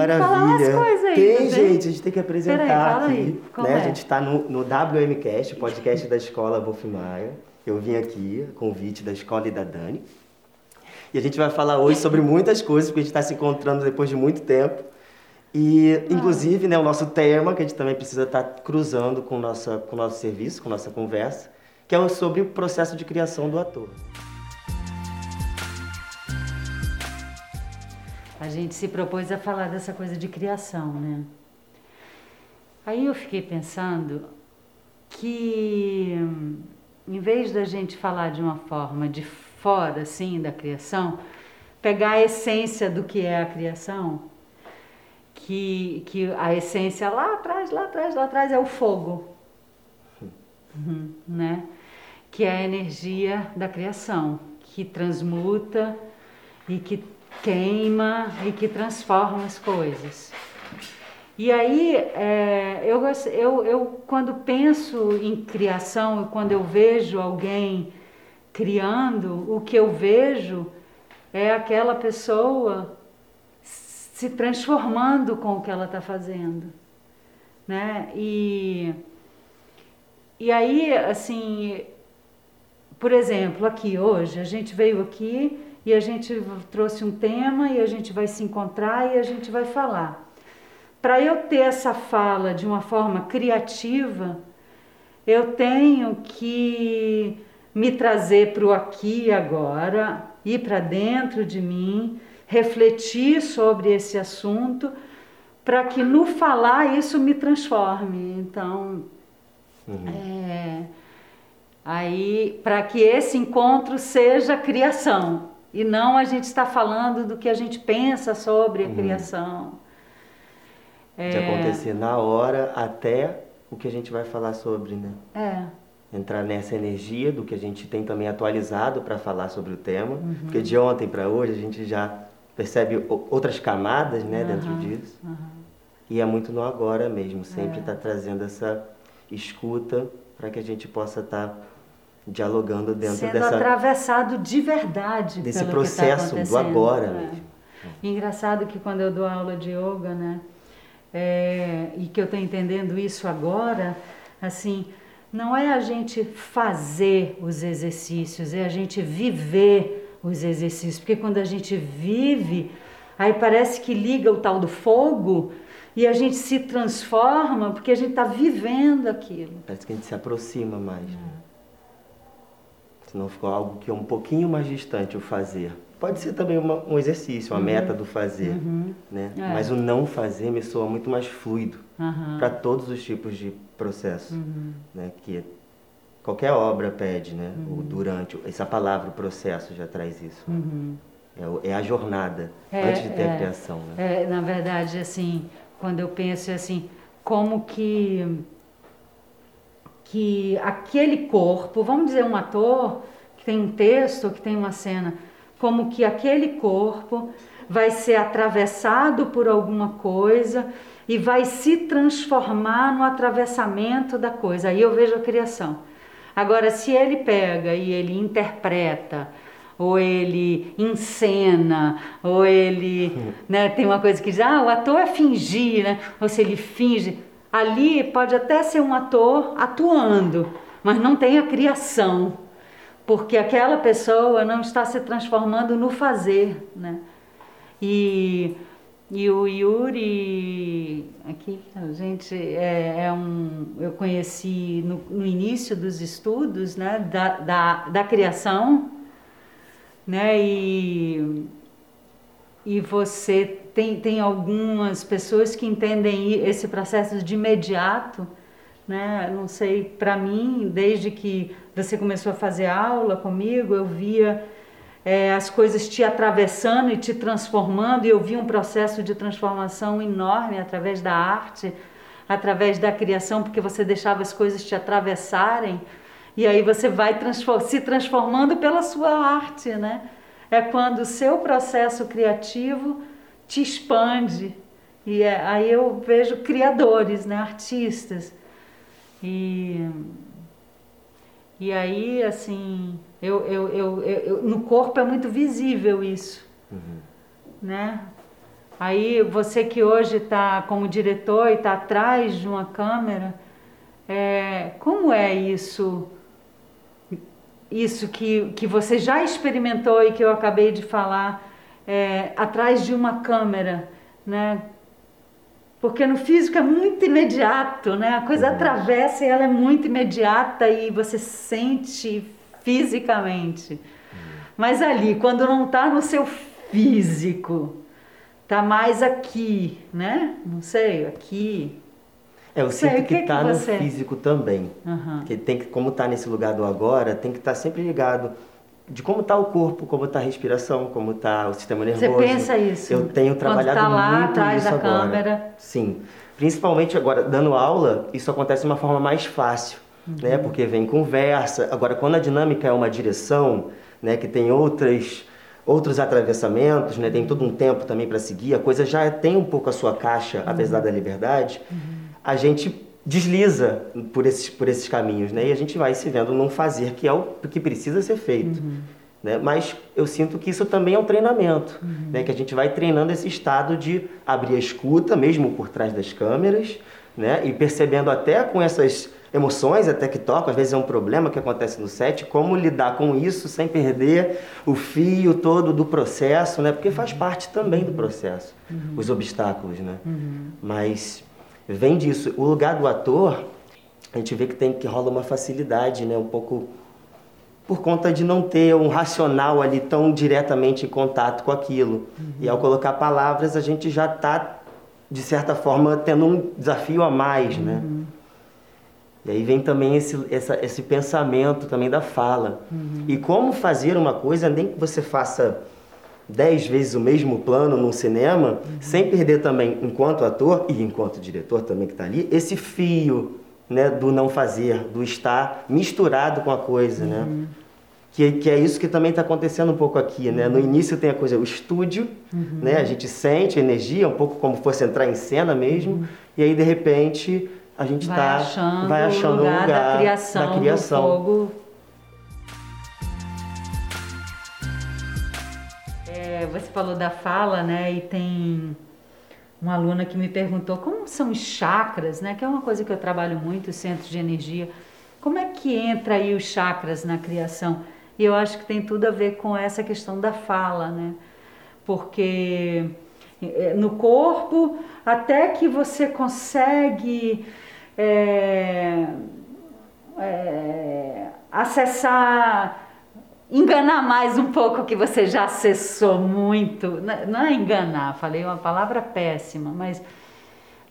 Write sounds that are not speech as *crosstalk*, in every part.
maravilha. Aí, tem, gente, a gente tem que apresentar Peraí, aqui. Né? É? A gente está no, no WMcast, podcast da escola Wolf Maia. Eu vim aqui, convite da escola e da Dani. E a gente vai falar hoje sobre muitas coisas, porque a gente está se encontrando depois de muito tempo. E, ah. inclusive, né, o nosso tema, que a gente também precisa estar tá cruzando com, nossa, com o nosso serviço, com nossa conversa, que é sobre o processo de criação do ator. A gente se propôs a falar dessa coisa de criação, né? Aí eu fiquei pensando que, em vez da gente falar de uma forma de fora, assim, da criação, pegar a essência do que é a criação, que, que a essência lá atrás, lá atrás, lá atrás é o fogo, uhum, né? Que é a energia da criação, que transmuta e que queima e que transforma as coisas. E aí, é, eu, eu, eu, quando penso em criação, quando eu vejo alguém criando, o que eu vejo é aquela pessoa se transformando com o que ela está fazendo. Né? E, e aí, assim, por exemplo, aqui hoje, a gente veio aqui e a gente trouxe um tema e a gente vai se encontrar e a gente vai falar. Para eu ter essa fala de uma forma criativa, eu tenho que me trazer para o aqui e agora, ir para dentro de mim, refletir sobre esse assunto, para que no falar isso me transforme. Então, uhum. é, aí, para que esse encontro seja criação e não a gente está falando do que a gente pensa sobre a uhum. criação. De é... acontecer na hora até o que a gente vai falar sobre, né? É. Entrar nessa energia do que a gente tem também atualizado para falar sobre o tema. Uhum. Porque de ontem para hoje a gente já percebe outras camadas né, uhum. dentro disso. Uhum. E é muito no agora mesmo, sempre está é. Tá trazendo essa escuta para que a gente possa estar tá dialogando dentro Sendo dessa atravessado de verdade desse tá processo tá do agora é. mesmo. engraçado que quando eu dou aula de yoga, né, é, e que eu estou entendendo isso agora, assim, não é a gente fazer os exercícios, é a gente viver os exercícios, porque quando a gente vive, aí parece que liga o tal do fogo e a gente se transforma porque a gente está vivendo aquilo. Parece que a gente se aproxima mais. Né? Senão ficou algo que é um pouquinho mais distante o fazer. Pode ser também uma, um exercício, uma uhum. meta do fazer, uhum. né? É. Mas o não fazer me soa muito mais fluido uhum. para todos os tipos de processo, uhum. né? Que qualquer obra pede, né? O uhum. durante, essa palavra processo já traz isso. Uhum. É, é, a jornada é, antes de ter é, a criação. Né? É, na verdade, assim, quando eu penso assim, como que que aquele corpo, vamos dizer um ator que tem um texto, que tem uma cena, como que aquele corpo vai ser atravessado por alguma coisa e vai se transformar no atravessamento da coisa. Aí eu vejo a criação. Agora, se ele pega e ele interpreta, ou ele encena, ou ele. *laughs* Né, tem uma coisa que diz, ah, o ator é fingir, né? ou se ele finge Ali pode até ser um ator atuando, mas não tem a criação, porque aquela pessoa não está se transformando no fazer, né? E, e o Yuri, aqui, a gente é, é um, eu conheci no, no, início dos estudos, né, da, da, da criação, né, e, e você tem, tem algumas pessoas que entendem esse processo de imediato, né? Não sei, para mim, desde que você começou a fazer aula comigo, eu via é, as coisas te atravessando e te transformando, e eu vi um processo de transformação enorme através da arte, através da criação, porque você deixava as coisas te atravessarem, e aí você vai transform se transformando pela sua arte, né? É quando o seu processo criativo te expande. E é, aí eu vejo criadores, né, artistas, E, e aí, assim, eu, eu, eu, eu, no corpo é muito visível isso, uhum. né? Aí você que hoje está como diretor e está atrás de uma câmera, é, como é isso? Isso que, que você já experimentou e que eu acabei de falar, é, atrás de uma câmera, né? Porque no físico é muito imediato, né? A coisa uhum. atravessa e ela é muito imediata e você sente fisicamente. Uhum. Mas ali, quando não está no seu físico, está mais aqui, né? Não sei, aqui. É, eu sinto que está no você... físico também. Uhum. Que tem que, como está nesse lugar do agora, tem que estar tá sempre ligado de como está o corpo, como está a respiração, como está o sistema nervoso. Você pensa isso? Eu tenho trabalhado tá lá, muito atrás isso da agora. câmera. Sim. Principalmente agora, dando aula, isso acontece de uma forma mais fácil, uhum. né? Porque vem conversa. Agora, quando a dinâmica é uma direção, né? Que tem outras outros atravessamentos, né? Tem todo um tempo também para seguir. A coisa já tem um pouco a sua caixa, uhum. apesar da liberdade. Uhum. A gente desliza por esses, por esses caminhos, né? E a gente vai se vendo num fazer que é o que precisa ser feito. Uhum. Né? Mas eu sinto que isso também é um treinamento, uhum. né? que a gente vai treinando esse estado de abrir a escuta, mesmo por trás das câmeras, né? e percebendo até com essas emoções até que tocam, às vezes é um problema que acontece no set, como lidar com isso sem perder o fio todo do processo, né? porque faz parte também do processo, uhum. os obstáculos. Né? Uhum. Mas vem disso. O lugar do ator, a gente vê que tem que rola uma facilidade, né? Um pouco por conta de não ter um racional ali tão diretamente em contato com aquilo. Uhum. E ao colocar palavras, a gente já está, de certa forma, tendo um desafio a mais, né? uhum. né? E aí vem também esse, essa, esse pensamento também da fala. Uhum. E como fazer uma coisa, nem que você faça dez vezes o mesmo plano num cinema, uhum. sem perder também, enquanto ator e enquanto diretor também que está ali, esse fio né, do não fazer, do estar misturado com a coisa, né? uhum. né? Que, que é isso que também está acontecendo um pouco aqui, né? No uhum. início tem a coisa, o estúdio, uhum. né? A gente sente a energia, um pouco como fosse entrar em cena mesmo, uhum. e aí de repente a gente vai tá, achando, vai achando o lugar, lugar da criação, da criação. Do fogo você falou da fala, né? E tem uma aluna que me perguntou como são os chakras, né? Que é uma coisa que eu trabalho muito, centro de energia. Como é que entra aí os chakras na criação? E eu acho que tem tudo a ver com essa questão da fala, né? Porque é, no corpo, até que você consegue é, é, acessar enganar mais um pouco que você já acessou muito. Não é enganar, falei uma palavra péssima, mas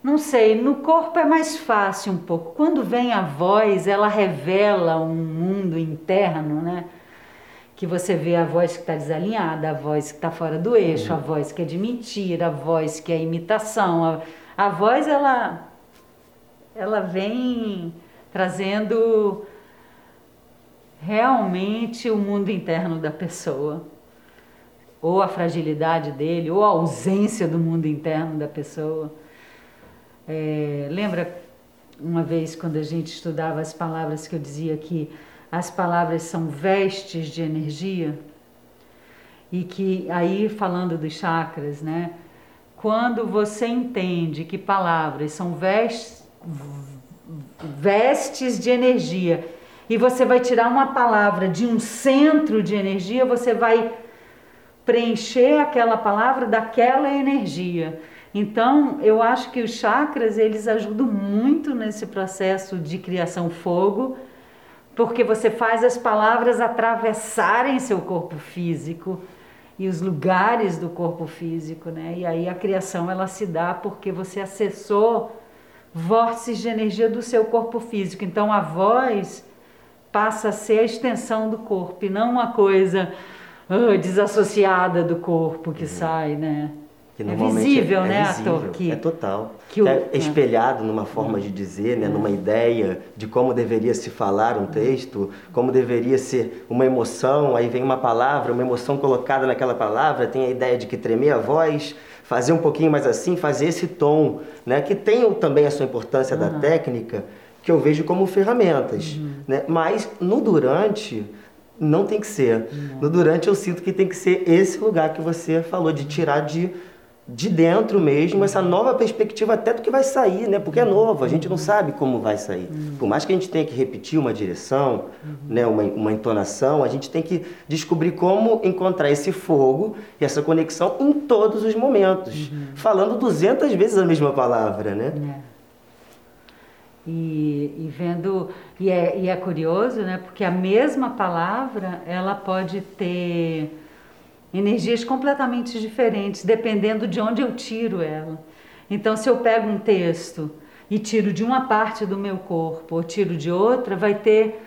não sei, no corpo é mais fácil um pouco. Quando vem a voz, ela revela um mundo interno, né? Que você vê a voz que está desalinhada, a voz que está fora do eixo, a voz que é de mentira, a voz que é imitação. A, a voz, ela, ela vem trazendo realmente o mundo interno da pessoa, ou a fragilidade dele, ou a ausência do mundo interno da pessoa. É, lembra uma vez quando a gente estudava as palavras que eu dizia que as palavras são vestes de energia? E que aí falando dos chakras, né? Quando você entende que palavras são vestes, vestes de energia e você vai tirar uma palavra de um centro de energia, você vai preencher aquela palavra daquela energia. Então, eu acho que os chakras, eles ajudam muito nesse processo de criação fogo, porque você faz as palavras atravessarem seu corpo físico e os lugares do corpo físico, né? E aí a criação ela se dá porque você acessou vórtices de energia do seu corpo físico. Então a voz passa a ser a extensão do corpo e não uma coisa uh, desassociada do corpo que uhum. sai, né? Que é visível, é, né, é visível, ator? Que, é total. Que o, é, é espelhado numa forma de dizer, né, numa ideia de como deveria se falar um texto, como deveria ser uma emoção, aí vem uma palavra, uma emoção colocada naquela palavra, tem a ideia de que tremer a voz, fazer um pouquinho mais assim, fazer esse tom, né, que tem também a sua importância uhum. da técnica, que eu vejo como ferramentas. Uhum. Né? Mas no durante, não tem que ser. Uhum. No durante, eu sinto que tem que ser esse lugar que você falou, de tirar de de dentro mesmo, essa nova perspectiva até do que vai sair, né? Porque é novo, a gente não sabe como vai sair. Por mais que a gente tenha que repetir uma direção, né? uma, uma entonação, a gente tem que descobrir como encontrar esse fogo e essa conexão em todos os momentos, uhum. falando 200 vezes a mesma palavra, né? E, e, vendo e é, e é curioso, né? Porque a mesma palavra ela pode ter energias completamente diferentes, dependendo de onde eu tiro ela. Então, se eu pego um texto e tiro de uma parte do meu corpo ou tiro de outra, vai ter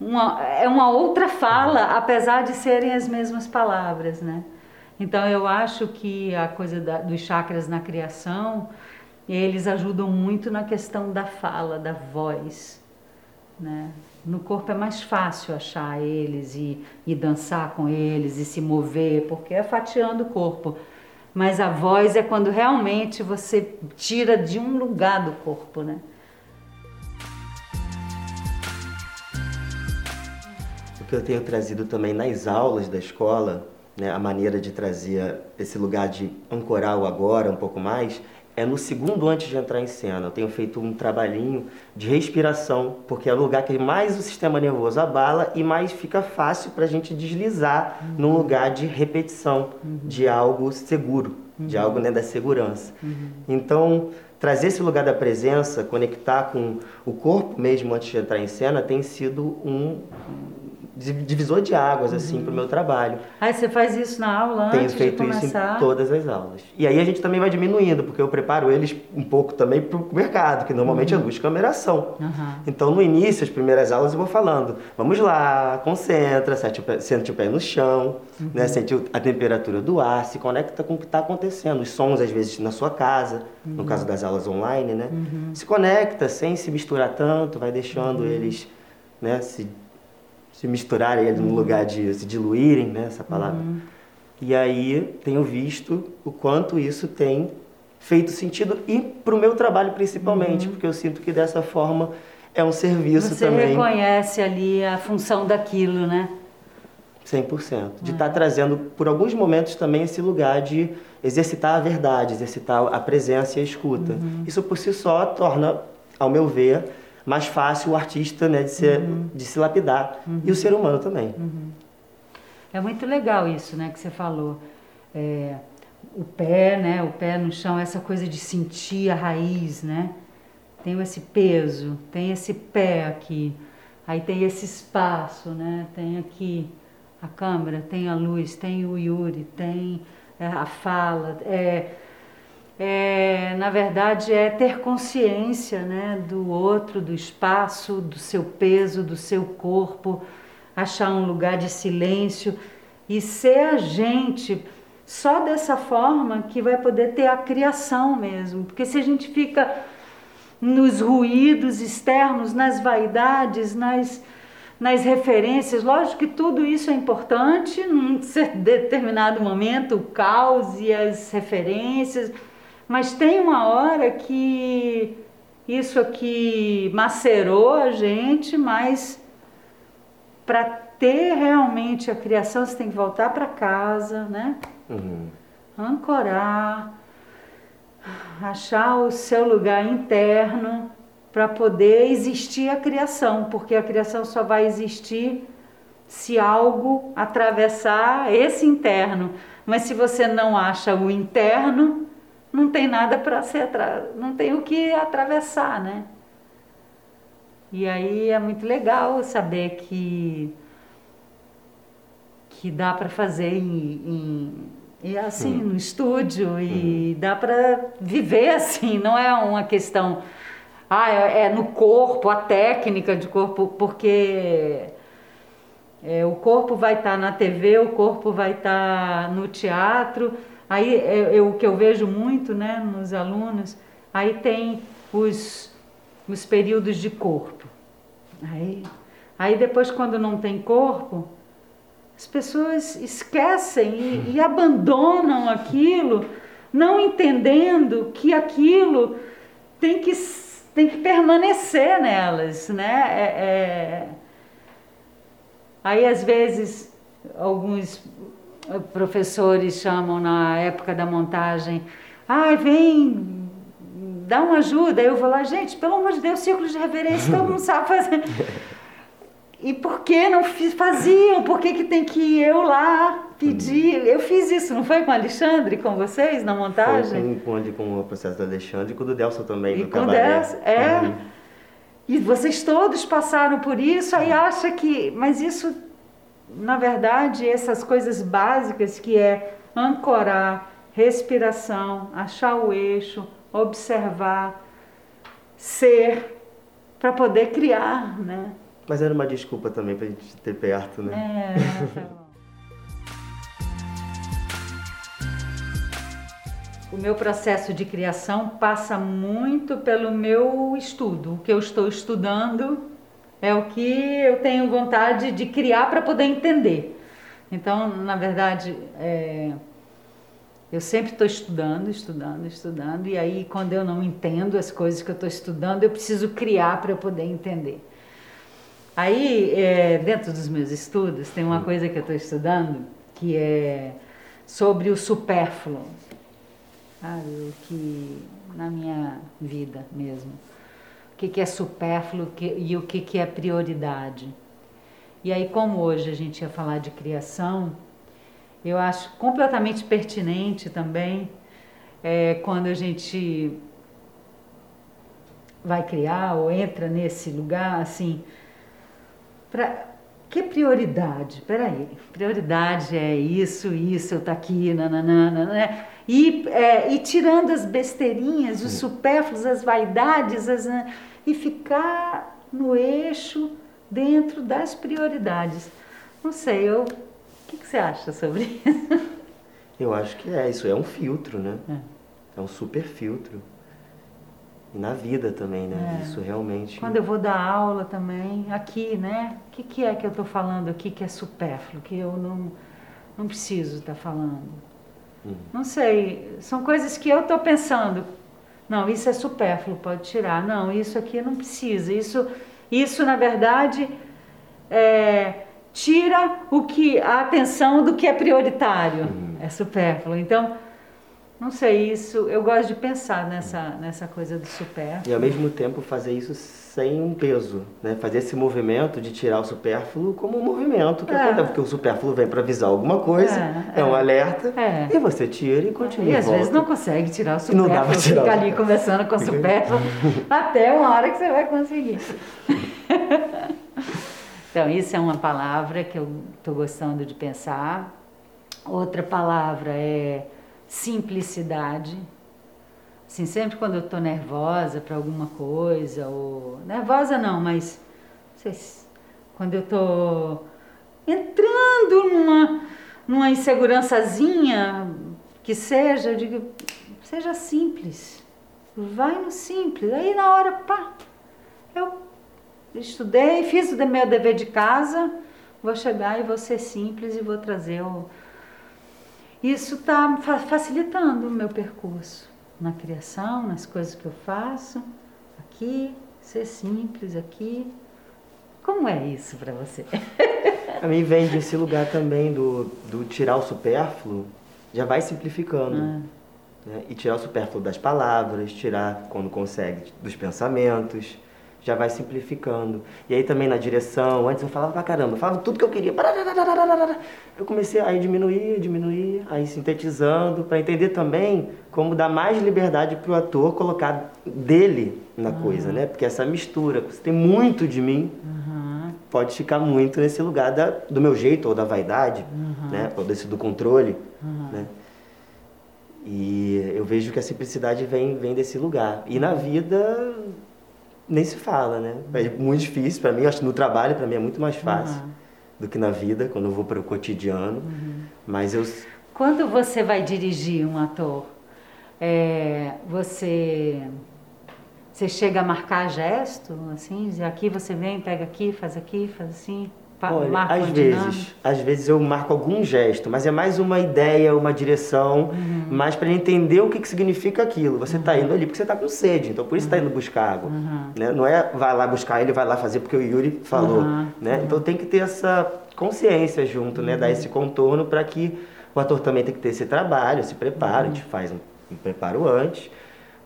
uma, é uma outra fala, apesar de serem as mesmas palavras, né? Então, eu acho que a coisa da, dos chakras na criação, eles ajudam muito na questão da fala, da voz, né? No corpo é mais fácil achar eles e, e dançar com eles e se mover, porque é fatiando o corpo. Mas a voz é quando realmente você tira de um lugar do corpo, né? O que eu tenho trazido também nas aulas da escola, né, a maneira de trazer esse lugar de ancorar o agora um pouco mais, é no segundo antes de entrar em cena. Eu tenho feito um trabalhinho de respiração, porque é o lugar que mais o sistema nervoso abala e mais fica fácil para a gente deslizar uhum. num lugar de repetição, uhum. de algo seguro, uhum. de algo né, da segurança. Uhum. Então, trazer esse lugar da presença, conectar com o corpo mesmo antes de entrar em cena, tem sido um divisor de águas, assim, uhum. para o meu trabalho. Aí você faz isso na aula Tenho feito isso em todas as aulas. E aí a gente também vai diminuindo, porque eu preparo eles um pouco também para o mercado, que normalmente é uhum. é luz, câmera, ação. Uhum. Então, no início, as primeiras aulas, eu vou falando, vamos lá, concentra, sente o pé, sente o pé no chão, uhum. né, sente a temperatura do ar, se conecta com o que está acontecendo. Os sons, às vezes, na sua casa, no uhum. caso das aulas online, né? Uhum. Se conecta sem se misturar tanto, vai deixando eles né, se se misturarem uhum. no lugar de se diluírem, né, essa palavra. Uhum. E aí tenho visto o quanto isso tem feito sentido e para o meu trabalho principalmente, uhum. porque eu sinto que dessa forma é um serviço Você também. Você reconhece ali a função daquilo, né? 100%. De estar tá trazendo, por alguns momentos, também esse lugar de exercitar a verdade, exercitar a presença e a escuta. Uhum. Isso por si só torna, ao meu ver, mais fácil o artista né, de, ser, uhum. de se lapidar. Uhum. E o ser humano também. Uhum. É muito legal isso né, que você falou. É, o pé, né, o pé no chão, essa coisa de sentir a raiz, né? Tem esse peso, tem esse pé aqui, aí tem esse espaço, né? Tem aqui a câmera, tem a luz, tem o Yuri, tem é, a fala, é, é, na verdade, é ter consciência né, do outro, do espaço, do seu peso, do seu corpo, achar um lugar de silêncio e ser a gente. Só dessa forma que vai poder ter a criação mesmo. Porque se a gente fica nos ruídos externos, nas vaidades, nas, nas referências, lógico que tudo isso é importante num *laughs* determinado momento, o caos e as referências mas tem uma hora que isso aqui macerou a gente, mas para ter realmente a criação você tem que voltar para casa, né? Uhum. Ancorar, achar o seu lugar interno para poder existir a criação, porque a criação só vai existir se algo atravessar esse interno. Mas se você não acha o interno, não tem nada para ser não tem o que atravessar, né? E aí é muito legal saber que que dá para fazer em, em, assim hum. no estúdio e hum. dá para viver *laughs* assim, não é uma questão ah, é, é no corpo, a técnica de corpo, porque é, o corpo vai estar tá na TV, o corpo vai estar tá no teatro, Aí é, é, o que eu vejo muito né, nos alunos, aí tem os, os períodos de corpo. Aí, aí depois quando não tem corpo, as pessoas esquecem e, e abandonam aquilo, não entendendo que aquilo tem que tem que permanecer nelas, né? É, é... Aí às vezes alguns professores chamam na época da montagem, ai, ah, vem, dá uma ajuda. Eu vou lá, gente, pelo amor de Deus, círculo de reverência, todo mundo sabe fazer. *laughs* E por que não faziam? Por que, que tem que ir eu lá pedir? Eu fiz isso, não foi com o Alexandre, com vocês, na montagem? Foi com, com o processo do Alexandre e com o do Delson também, e do com cabaré. Delson, é. Uhum. E vocês todos passaram por isso, aí acha que... Mas isso, na verdade, essas coisas básicas que é ancorar, respiração, achar o eixo, observar, ser, para poder criar, né? Mas era uma desculpa também pra gente ter perto, né? É, o meu processo de criação passa muito pelo meu estudo. O que eu estou estudando é o que eu tenho vontade de criar para poder entender. Então, na verdade, é, eu sempre estou estudando, estudando, estudando, e aí, quando eu não entendo as coisas que eu estou estudando, eu preciso criar para eu poder entender. Aí, é, dentro dos meus estudos, tem uma coisa que eu estou estudando que é sobre o supérfluo, sabe? O que na minha vida mesmo. O que, que é supérfluo e o que, que é prioridade. E aí, como hoje a gente ia falar de criação, eu acho completamente pertinente também é, quando a gente vai criar ou entra nesse lugar, assim, Pra, que prioridade? Peraí, prioridade é isso, isso, eu tá aqui, nananana, né? E, é, e tirando as besteirinhas, os supérfluos, as vaidades, as, né? E ficar no eixo dentro das prioridades. Não sei, eu, o que, que você acha sobre isso? Eu acho que é, isso é um filtro, né? É, é um super filtro. E na vida também, né? É. Isso realmente. Quando eu vou dar aula também, aqui, né? O que, que é que eu estou falando aqui que é supérfluo, que eu não, não preciso estar tá falando? Uhum. Não sei, são coisas que eu estou pensando. Não, isso é supérfluo, pode tirar. Não, isso aqui não precisa. Isso, isso na verdade, é, tira o que a atenção do que é prioritário. Uhum. É supérfluo. Então, não sei, isso eu gosto de pensar nessa, nessa coisa do supérfluo. E ao mesmo tempo fazer isso sem um peso, né? Fazer esse movimento de tirar o supérfluo como um movimento que é. acontece, porque o supérfluo vem para avisar alguma coisa, é, é um é. alerta, é. e você tira e continua. E às volta. vezes não consegue tirar o supérfluo, não dá pra tirar fica ali conversando com o supérfluo *laughs* até uma hora que você vai conseguir. *laughs* então, isso é uma palavra que eu estou gostando de pensar. Outra palavra é simplicidade. Assim, sempre quando eu estou nervosa para alguma coisa, ou. Nervosa não, mas. Não sei, quando eu estou entrando numa, numa insegurançazinha que seja, eu digo, seja simples. Vai no simples. Aí na hora, pá, eu estudei, fiz o meu dever de casa, vou chegar e vou ser simples e vou trazer o isso está facilitando o meu percurso na criação, nas coisas que eu faço, aqui, ser simples aqui. Como é isso para você? A mim vem desse lugar também do, do tirar o supérfluo, já vai simplificando. Ah. Né? E tirar o supérfluo das palavras, tirar quando consegue dos pensamentos já vai simplificando. E aí também na direção, antes eu falava pra caramba, falava tudo que eu queria. Eu comecei a diminuir, diminuir, aí sintetizando, para entender também como dar mais liberdade pro ator colocar dele na uhum. coisa, né? Porque essa mistura, você tem muito de mim, uhum. pode ficar muito nesse lugar da, do meu jeito ou da vaidade, uhum. né? Ou desse do controle, né? E eu vejo que a simplicidade vem, vem desse lugar. E na vida nem se fala, né? É muito difícil para mim, acho que no trabalho para mim é muito mais fácil uhum. do que na vida, quando eu vou para o cotidiano. Uhum. Mas eu Quando você vai dirigir um ator, é, você você chega a marcar gesto, assim, dizer aqui você vem, pega aqui, faz aqui, faz assim. Olha, às vezes, às vezes eu marco algum gesto, mas é mais uma ideia, uma direção, uhum. mais para entender o que, que significa aquilo. Você está indo ali porque você está com sede, então por isso está indo buscar água. Uhum. Né? Não é vai lá buscar ele, vai lá fazer porque o Yuri falou. Uhum. Né? Então tem que ter essa consciência junto, né? dar esse contorno para que o ator também tem que ter esse trabalho, esse preparo, a gente faz um, um preparo antes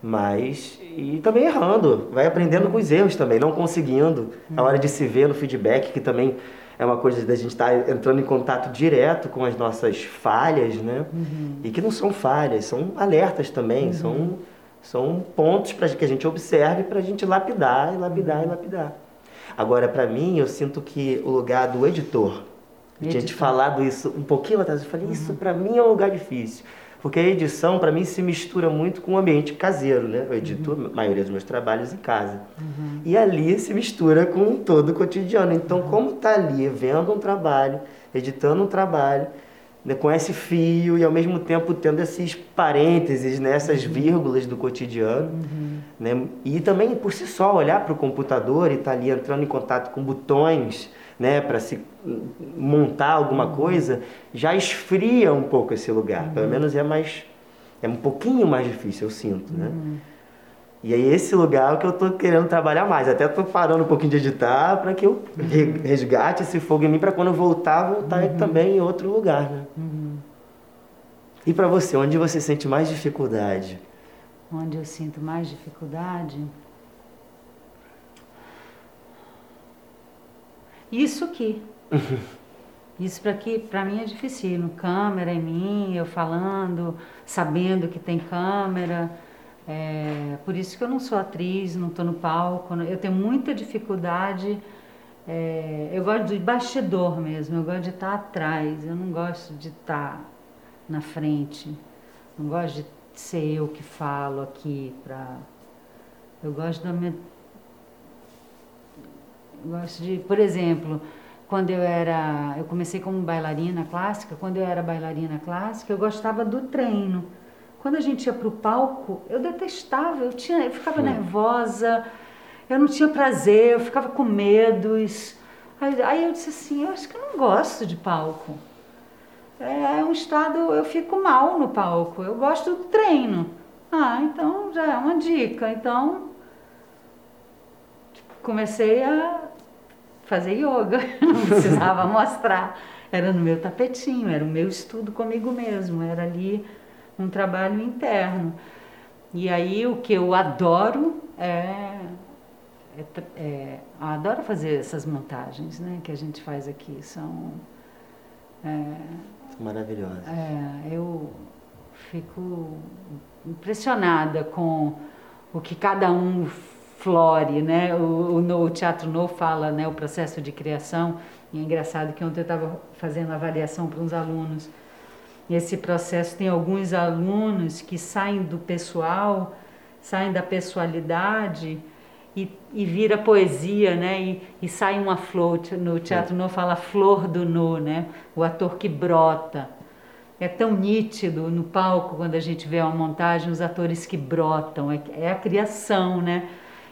mas e também errando, vai aprendendo com os erros também, não conseguindo. A hora de se ver no feedback, que também é uma coisa da gente estar tá entrando em contato direto com as nossas falhas, né? Uhum. E que não são falhas, são alertas também, uhum. são, são pontos para que a gente observe para a gente lapidar e lapidar e lapidar. Agora, para mim, eu sinto que o lugar do editor, eu tinha te falado isso um pouquinho atrás, eu falei, uhum. isso para mim é um lugar difícil. Porque a edição, para mim, se mistura muito com o ambiente caseiro, né? Eu edito uhum. a maioria dos meus trabalhos em casa. Uhum. E ali se mistura com todo o cotidiano. Então, uhum. como tá ali vendo um trabalho, editando um trabalho, né, com esse fio e ao mesmo tempo tendo esses parênteses, né, essas uhum. vírgulas do cotidiano. Uhum. Né? E também, por si só, olhar para o computador e estar tá ali entrando em contato com botões né, para se montar alguma coisa, já esfria um pouco esse lugar. Uhum. Pelo menos é mais é um pouquinho mais difícil, eu sinto, né? Uhum. E aí esse lugar é o que eu estou querendo trabalhar mais. Até estou parando um pouquinho de editar para que eu uhum. resgate esse fogo em mim para quando eu voltar, voltar uhum. também em outro lugar, né? Uhum. E para você, onde você sente mais dificuldade? Onde eu sinto mais dificuldade? Isso aqui. Isso para aqui, para mim é difícil. Câmera em mim, eu falando, sabendo que tem câmera. É, por isso que eu não sou atriz, não estou no palco. Eu tenho muita dificuldade. É, eu gosto de bastidor mesmo. Eu gosto de estar atrás. Eu não gosto de estar na frente. Não gosto de ser eu que falo aqui para. Eu gosto da minha gosto de, por exemplo, quando eu era, eu comecei como bailarina clássica, quando eu era bailarina clássica, eu gostava do treino. Quando a gente ia para o palco, eu detestava, eu, tinha, eu ficava nervosa, eu não tinha prazer, eu ficava com medos. Aí, aí eu disse assim, eu acho que eu não gosto de palco. É, é um estado, eu fico mal no palco, eu gosto do treino. Ah, então já é uma dica. Então comecei a fazer yoga, *laughs* não precisava *laughs* mostrar. Era no meu tapetinho, era o meu estudo comigo mesmo, era ali um trabalho interno. E aí o que eu adoro é, é, é adoro fazer essas montagens, né, que a gente faz aqui, são é, maravilhosas. É, eu fico impressionada com o que cada um flore, né? O, o, o Teatro Novo fala, né, o processo de criação. E é engraçado que ontem eu estava fazendo avaliação para uns alunos. Esse processo tem alguns alunos que saem do pessoal, saem da pessoalidade e, e vira poesia, né? E, e sai uma flor. No Teatro é. Novo fala flor do nu, né? O ator que brota. É tão nítido no palco quando a gente vê uma montagem, os atores que brotam, é, é a criação, né?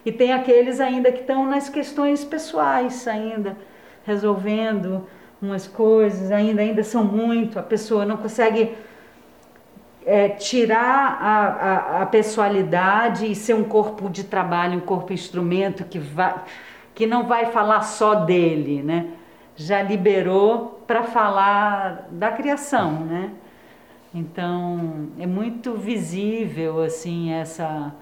E tem aqueles ainda que estão nas questões pessoais ainda, resolvendo umas coisas, ainda, ainda são muito, a pessoa não consegue é, tirar a, a, a, pessoalidade e ser um corpo de trabalho, um corpo instrumento que, vai, que não vai falar só dele, né? Já liberou para falar da criação, né? Então, é muito visível, assim, essa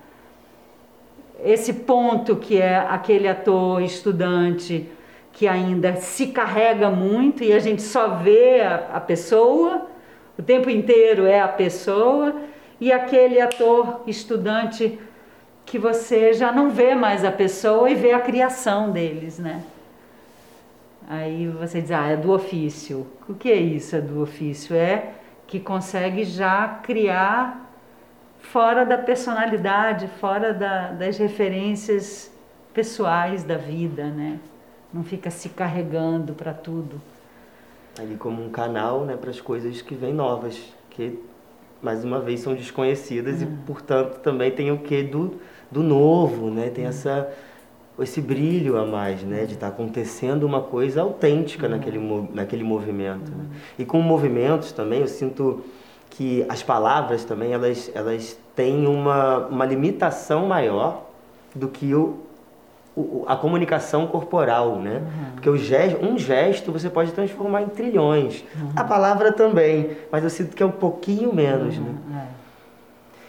esse ponto que é aquele ator estudante que ainda se carrega muito e a gente só vê a, a pessoa, o tempo inteiro é a pessoa, e aquele ator estudante que você já não vê mais a pessoa e vê a criação deles, né? Aí você diz, ah, é do ofício. O que é isso, é do ofício? É que consegue já criar fora da personalidade, fora da, das referências pessoais da vida, né? Não fica se carregando para tudo. Ali como um canal, né, para as coisas que vêm novas, que mais uma vez são desconhecidas e, hum. portanto, também tem o que do, do novo, né? Tem hum. essa esse brilho a mais, né? De estar tá acontecendo uma coisa autêntica uhum. naquele, naquele movimento. Uhum. Né? E com movimentos também, eu sinto que as palavras também, elas, elas têm uma, uma limitação maior do que o, o a comunicação corporal, né? Uhum. Porque o gesto, um gesto você pode transformar em trilhões. Uhum. A palavra também, mas eu sinto que é um pouquinho menos, né? É.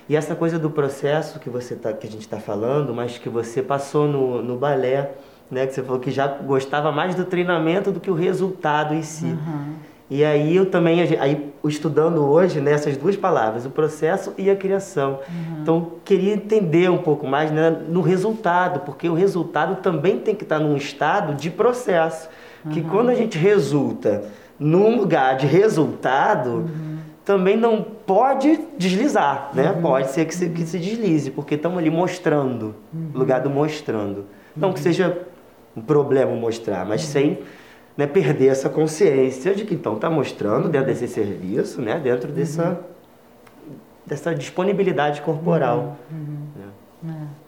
E essa coisa do processo que você tá, que a gente está falando, mas que você passou no, no balé, né? Que você falou que já gostava mais do treinamento do que o resultado em si. Uhum. E aí eu também, aí estudando hoje nessas né, duas palavras, o processo e a criação. Uhum. Então queria entender um pouco mais né, no resultado, porque o resultado também tem que estar num estado de processo. Uhum. Que quando a gente resulta num lugar de resultado, uhum também não pode deslizar, né? Uhum. Pode ser que se, que se deslize, porque estamos ali mostrando, uhum. lugar do mostrando. Não uhum. que seja um problema mostrar, mas uhum. sem né, perder essa consciência de que então está mostrando dentro desse serviço, né? Dentro uhum. dessa, dessa disponibilidade corporal. Uhum. Né? É.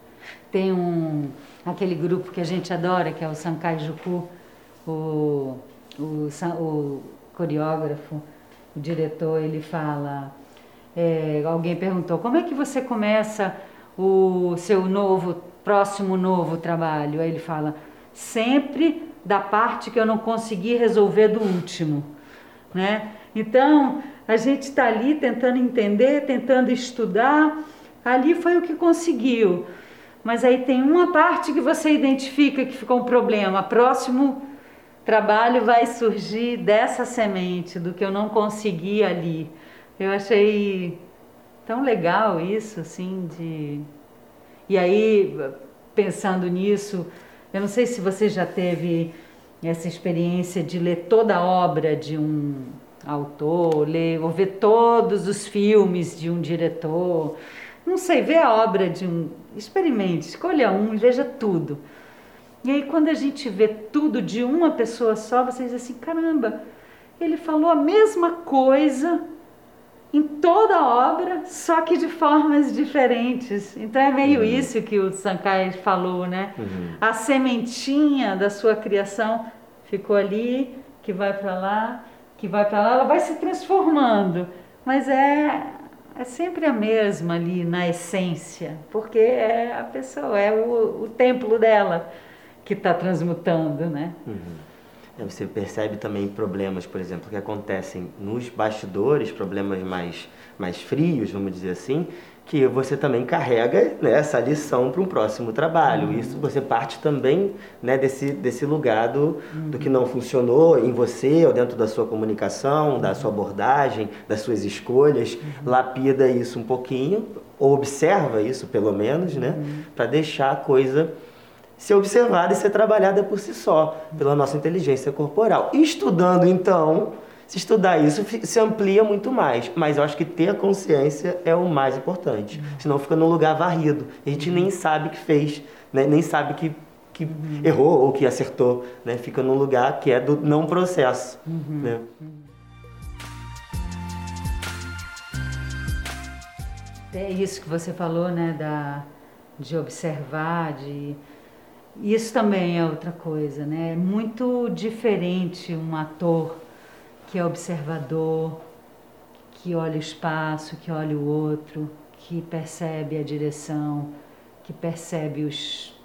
Tem um aquele grupo que a gente adora, que é o Sankai Juku, o, o, o coreógrafo o diretor ele fala, é, alguém perguntou, como é que você começa o seu novo, próximo novo trabalho? Aí ele fala, sempre da parte que eu não consegui resolver do último, né? Então, a gente está ali tentando entender, tentando estudar, ali foi o que conseguiu. Mas aí tem uma parte que você identifica que ficou um problema, próximo trabalho vai surgir dessa semente, do que eu não consegui ali. Eu achei tão legal isso, assim, de. E aí, pensando nisso, eu não sei se você já teve essa experiência de ler toda a obra de um autor, ler ou ver todos os filmes de um diretor. Não sei, ver a obra de um. Experimente, escolha um e veja tudo. E aí, quando a gente vê tudo de uma pessoa só, você diz assim: caramba, ele falou a mesma coisa em toda a obra, só que de formas diferentes. Então é meio uhum. isso que o Sankar falou, né? Uhum. A sementinha da sua criação ficou ali, que vai para lá, que vai para lá, ela vai se transformando, mas é é sempre a mesma ali na essência, porque é a pessoa, é o, o templo dela que está transmutando, né? Uhum. É, você percebe também problemas, por exemplo, que acontecem nos bastidores, problemas mais, mais frios, vamos dizer assim, que você também carrega né, essa lição para um próximo trabalho. Uhum. Isso você parte também né, desse, desse lugar do, uhum. do que não funcionou em você ou dentro da sua comunicação, da sua abordagem, das suas escolhas. Uhum. Lapida isso um pouquinho, ou observa isso pelo menos, né, uhum. para deixar a coisa ser observada e ser trabalhada por si só, pela nossa inteligência corporal. Estudando, então, se estudar isso, se amplia muito mais. Mas eu acho que ter a consciência é o mais importante. Uhum. Senão fica num lugar varrido. A gente nem sabe que fez, né? nem sabe que, que uhum. errou ou que acertou. Né? Fica num lugar que é do não processo. Uhum. Né? É isso que você falou, né? Da, de observar, de isso também é outra coisa, né? É muito diferente um ator que é observador, que olha o espaço, que olha o outro, que percebe a direção, que percebe os,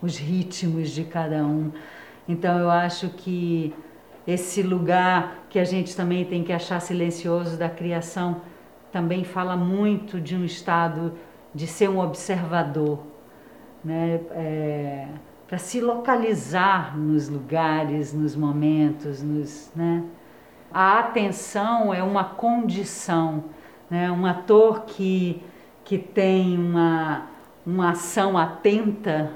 os ritmos de cada um. Então eu acho que esse lugar que a gente também tem que achar silencioso da criação também fala muito de um estado de ser um observador né? É, para se localizar nos lugares, nos momentos, nos, né? A atenção é uma condição, né? Um ator que que tem uma uma ação atenta,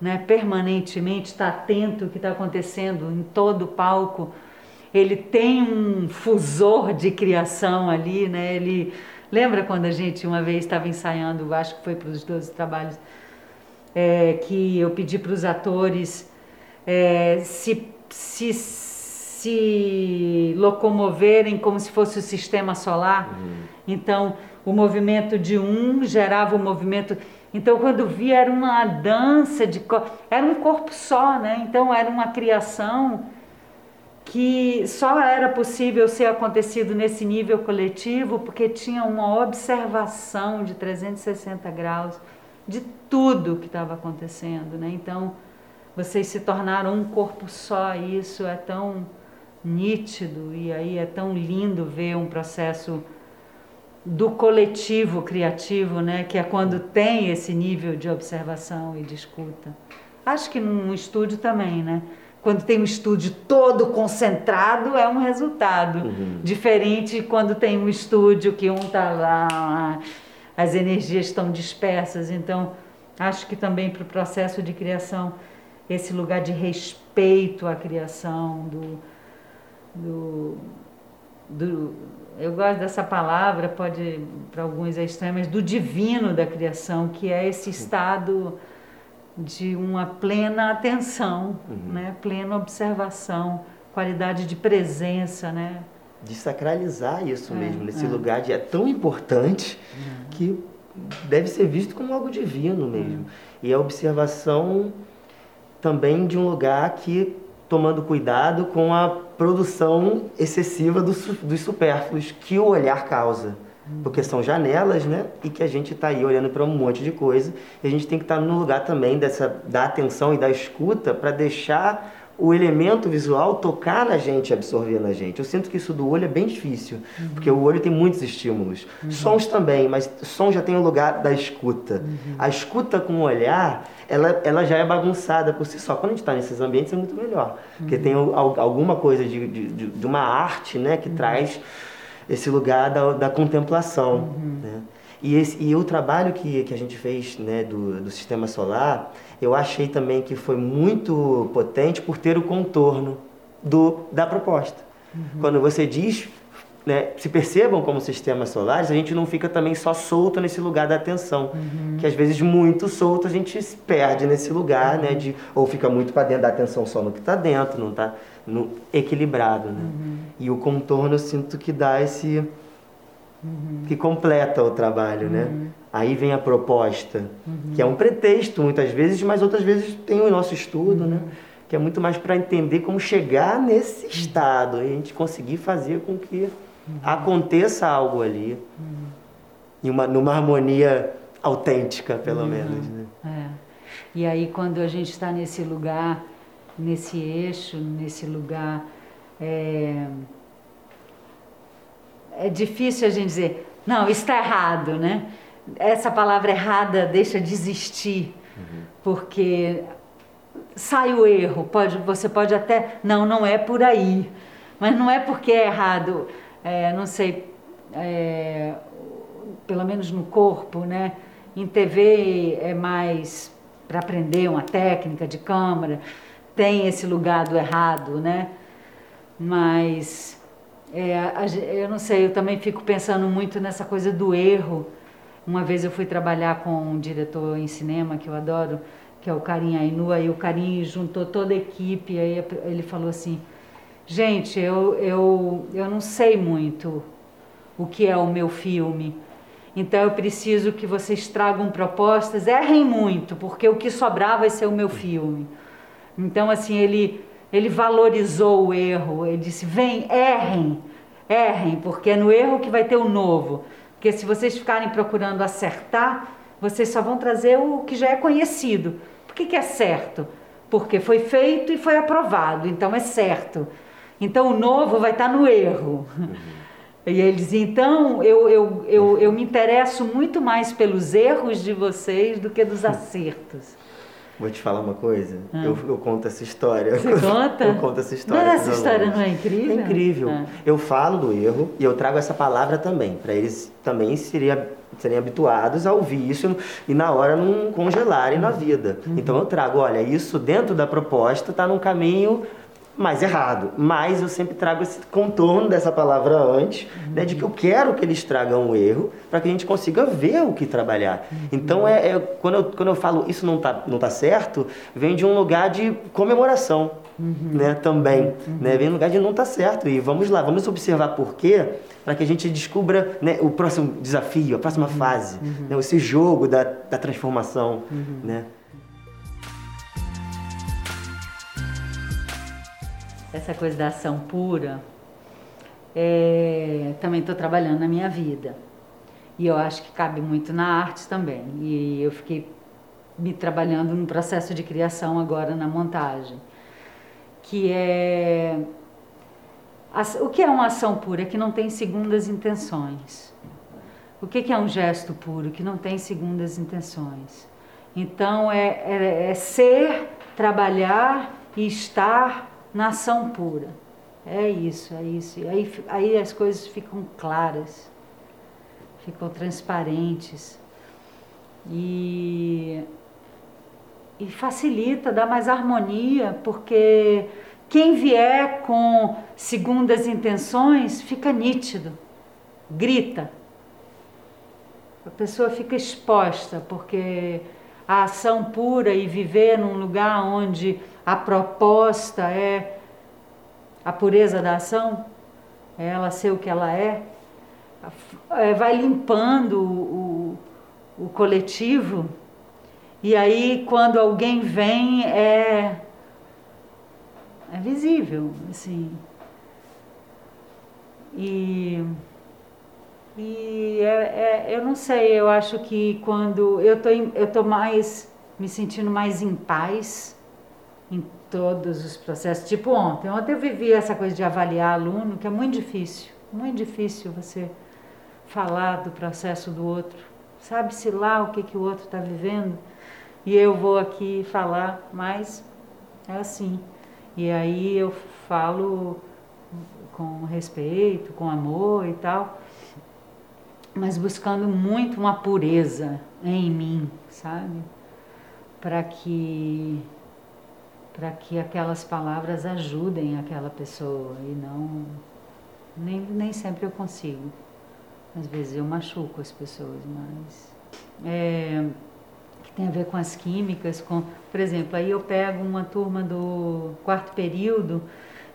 né? Permanentemente está atento ao que está acontecendo em todo o palco. Ele tem um fusor de criação ali, né? Ele lembra quando a gente uma vez estava ensaiando, acho que foi para os 12 trabalhos é, que eu pedi para os atores é, se, se, se locomoverem como se fosse o sistema solar. Uhum. Então, o movimento de um gerava o movimento. Então, quando vi, era uma dança de era um corpo só, né? Então, era uma criação que só era possível ser acontecido nesse nível coletivo porque tinha uma observação de 360 graus de tudo que estava acontecendo, né? Então, vocês se tornaram um corpo só, e isso é tão nítido e aí é tão lindo ver um processo do coletivo criativo, né, que é quando tem esse nível de observação e de escuta. Acho que num estúdio também, né? Quando tem um estúdio todo concentrado é um resultado uhum. diferente quando tem um estúdio que um tá lá, as energias estão dispersas. Então, acho que também para o processo de criação esse lugar de respeito à criação do do, do eu gosto dessa palavra, pode para alguns é estranho, mas do divino da criação, que é esse estado de uma plena atenção, uhum. né? plena observação, qualidade de presença, né? De sacralizar isso é, mesmo, nesse é. lugar de é tão importante uhum. que deve ser visto como algo divino mesmo. Uhum. E a observação também de um lugar que tomando cuidado com a produção excessiva dos, dos supérfluos que o olhar causa. Porque são janelas, né? E que a gente está aí olhando para um monte de coisa. E a gente tem que estar tá no lugar também dessa, da atenção e da escuta para deixar o elemento visual tocar na gente, absorver na gente. Eu sinto que isso do olho é bem difícil, uhum. porque o olho tem muitos estímulos. Uhum. Sons também, mas som já tem o lugar da escuta. Uhum. A escuta com o olhar, ela, ela já é bagunçada por si só. Quando a gente está nesses ambientes é muito melhor, porque tem alguma coisa de, de, de, uma arte né, que uhum. traz esse lugar da, da contemplação. Uhum. Né? E, esse, e o trabalho que, que a gente fez né, do, do sistema solar eu achei também que foi muito potente por ter o contorno do, da proposta. Uhum. Quando você diz, né, se percebam como sistemas solares, a gente não fica também só solto nesse lugar da atenção, uhum. que às vezes muito solto a gente se perde nesse lugar, né, uhum. né, de, ou fica muito para dentro da atenção só no que está dentro, não está equilibrado. Né? Uhum. E o contorno eu sinto que dá esse... Uhum. que completa o trabalho, né? Uhum. Aí vem a proposta, uhum. que é um pretexto muitas vezes, mas outras vezes tem o nosso estudo, né? Uhum. Que é muito mais para entender como chegar nesse uhum. estado e a gente conseguir fazer com que uhum. aconteça algo ali. Em uma, numa harmonia autêntica, pelo menos. Né? É. E aí quando a gente está nesse lugar, nesse eixo, nesse lugar. É, é difícil a gente dizer, não, está errado, né? Essa palavra errada deixa de existir, uhum. porque sai o erro. Pode, você pode até, não, não é por aí, mas não é porque é errado. É, não sei, é, pelo menos no corpo, né? Em TV é mais para aprender uma técnica de câmera, tem esse lugar do errado, né? Mas é, eu não sei, eu também fico pensando muito nessa coisa do erro uma vez eu fui trabalhar com um diretor em cinema que eu adoro, que é o Karim Ainua, e o Karim juntou toda a equipe, e aí ele falou assim, gente, eu, eu, eu não sei muito o que é o meu filme, então eu preciso que vocês tragam propostas, errem muito, porque o que sobrar vai ser o meu filme. Então, assim, ele, ele valorizou o erro, ele disse, vem, errem, errem, porque é no erro que vai ter o novo. Porque se vocês ficarem procurando acertar, vocês só vão trazer o que já é conhecido. Por que, que é certo? Porque foi feito e foi aprovado, então é certo. Então o novo vai estar no erro. Uhum. E eles, então, eu, eu, eu, eu me interesso muito mais pelos erros de vocês do que dos *laughs* acertos. Vou te falar uma coisa. Ah. Eu, eu, conto essa história. Você conta? *laughs* Eu conto essa história. Mas essa história não é incrível? É incrível. Ah. Eu falo do erro e eu trago essa palavra também, para eles também serem, serem habituados a ouvir isso e na hora não congelarem na vida. Uhum. Então eu trago, olha, isso dentro da proposta está num caminho mais errado. Mas eu sempre trago esse contorno dessa palavra antes, uhum. né, de que eu quero que eles tragam o erro para que a gente consiga ver o que trabalhar. Uhum. Então, é, é, quando, eu, quando eu falo isso não está não tá certo, vem de um lugar de comemoração. Uhum. Né, também, uhum. né, vem um lugar de não está certo e vamos lá, vamos observar por quê para que a gente descubra né, o próximo desafio, a próxima uhum. fase, uhum. né, esse jogo da, da transformação, né. Essa coisa da ação pura, é, também estou trabalhando na minha vida. E eu acho que cabe muito na arte também. E eu fiquei me trabalhando no processo de criação agora na montagem. Que é. O que é uma ação pura? Que não tem segundas intenções. O que é um gesto puro? Que não tem segundas intenções. Então é, é, é ser, trabalhar e estar na ação pura. É isso, é isso. E aí, aí as coisas ficam claras, ficam transparentes. E, e facilita, dá mais harmonia, porque quem vier com segundas intenções fica nítido, grita. A pessoa fica exposta, porque a ação pura e viver num lugar onde a proposta é a pureza da ação, é ela ser o que ela é, é vai limpando o, o, coletivo, e aí quando alguém vem é, é visível, assim. E, e é, é, eu não sei, eu acho que quando eu tô, eu tô mais me sentindo mais em paz, em todos os processos. Tipo ontem. Ontem eu vivi essa coisa de avaliar aluno, que é muito difícil. Muito difícil você falar do processo do outro. Sabe-se lá o que, que o outro está vivendo. E eu vou aqui falar, mas é assim. E aí eu falo com respeito, com amor e tal, mas buscando muito uma pureza em mim, sabe? Para que para que aquelas palavras ajudem aquela pessoa e não nem, nem sempre eu consigo. Às vezes eu machuco as pessoas, mas é, que tem a ver com as químicas, com, por exemplo, aí eu pego uma turma do quarto período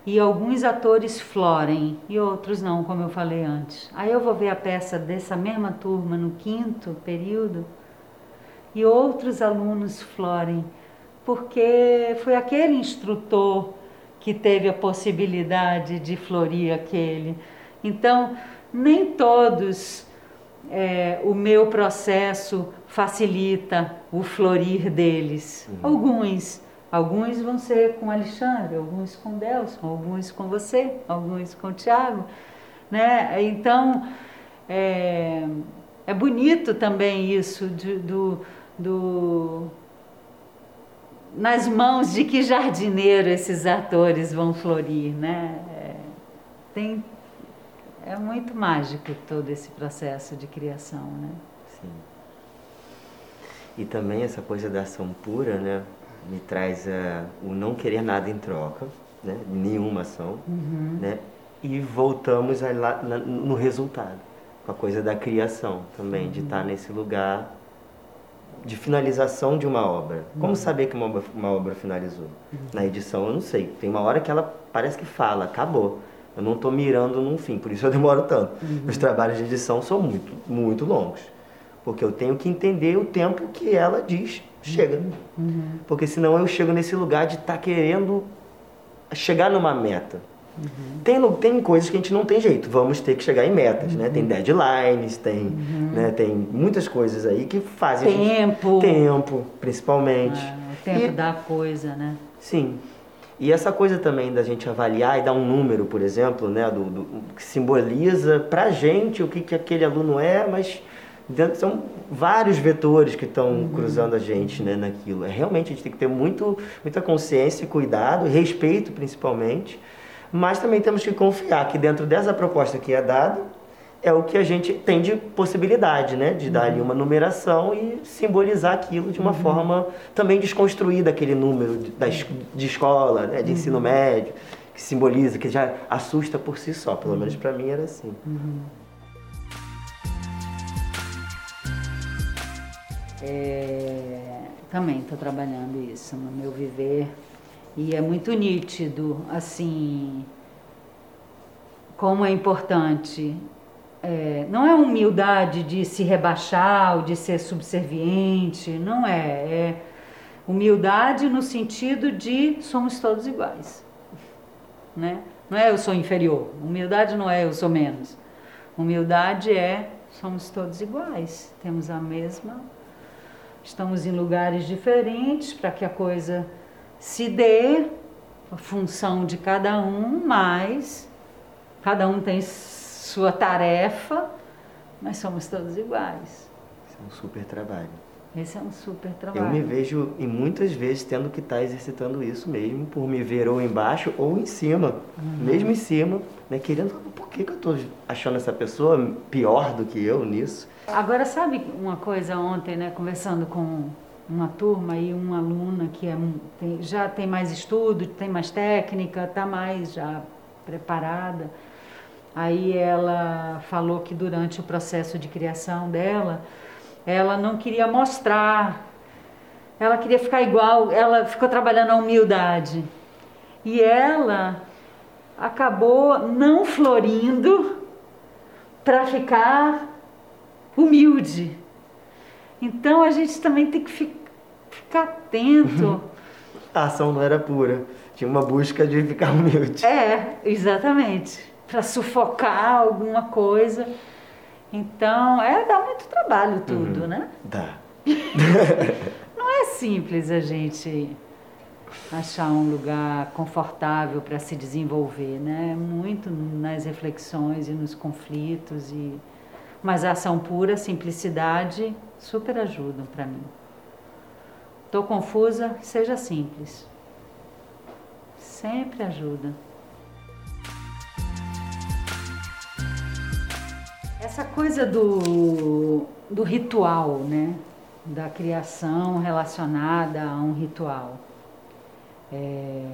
e alguns atores florem e outros não, como eu falei antes. Aí eu vou ver a peça dessa mesma turma no quinto período e outros alunos florem porque foi aquele instrutor que teve a possibilidade de florir aquele. Então, nem todos é, o meu processo facilita o florir deles. Uhum. Alguns. Alguns vão ser com Alexandre, alguns com Delson, alguns com você, alguns com Tiago. Né? Então, é, é bonito também isso de, do, do nas mãos de que jardineiro esses atores vão florir, né? É, tem, é muito mágico todo esse processo de criação, né? Sim. E também essa coisa da ação pura, né? Me traz uh, o não querer nada em troca, né? Nenhuma ação, uhum. né? E voltamos lá, na, no resultado, com a coisa da criação também, uhum. de estar nesse lugar de finalização de uma obra. Como uhum. saber que uma obra, uma obra finalizou? Uhum. Na edição eu não sei. Tem uma hora que ela parece que fala, acabou. Eu não estou mirando num fim, por isso eu demoro tanto. Uhum. Os trabalhos de edição são muito, muito longos. Porque eu tenho que entender o tempo que ela diz chega. Uhum. Porque senão eu chego nesse lugar de estar tá querendo chegar numa meta. Uhum. Tem, tem coisas que a gente não tem jeito, vamos ter que chegar em metas, uhum. né? Tem deadlines, tem, né? tem muitas coisas aí que fazem tempo, gente... tempo, principalmente. Ah, o tempo e... da coisa, né? Sim. E essa coisa também da gente avaliar e dar um número, por exemplo, né, do, do que simboliza pra gente o que, que aquele aluno é, mas dentro, são vários vetores que estão uhum. cruzando a gente né, naquilo. É, realmente a gente tem que ter muito, muita consciência e cuidado, respeito principalmente, mas também temos que confiar que dentro dessa proposta que é dada, é o que a gente tem de possibilidade, né? De dar ali uma numeração e simbolizar aquilo de uma uhum. forma também desconstruída, aquele número de, da, de escola, né? de uhum. ensino médio, que simboliza, que já assusta por si só. Pelo menos para mim era assim. É, também estou trabalhando isso no meu viver e é muito nítido, assim, como é importante é, não é humildade de se rebaixar ou de ser subserviente, não é. É humildade no sentido de somos todos iguais. Né? Não é eu sou inferior. Humildade não é eu sou menos. Humildade é somos todos iguais. Temos a mesma. Estamos em lugares diferentes para que a coisa se dê, a função de cada um, mas cada um tem sua tarefa, mas somos todos iguais. Isso é um super trabalho. Esse é um super trabalho. Eu me vejo e muitas vezes tendo que estar tá exercitando isso mesmo, por me ver ou embaixo ou em cima, uhum. mesmo em cima, né, querendo, por que, que eu estou achando essa pessoa pior do que eu nisso? Agora, sabe uma coisa ontem, né, conversando com uma turma e uma aluna que é, tem, já tem mais estudo, tem mais técnica, está mais já preparada. Aí ela falou que durante o processo de criação dela, ela não queria mostrar, ela queria ficar igual, ela ficou trabalhando a humildade. E ela acabou não florindo para ficar humilde. Então a gente também tem que ficar atento. *laughs* a ação não era pura, tinha uma busca de ficar humilde. É, exatamente para sufocar alguma coisa. Então, é, dá muito trabalho tudo, uhum. né? Dá. *laughs* Não é simples a gente achar um lugar confortável para se desenvolver, né? Muito nas reflexões e nos conflitos e mas a ação pura, simplicidade, super ajudam para mim. Estou confusa, seja simples. Sempre ajuda. Essa coisa do, do ritual, né? Da criação relacionada a um ritual. É,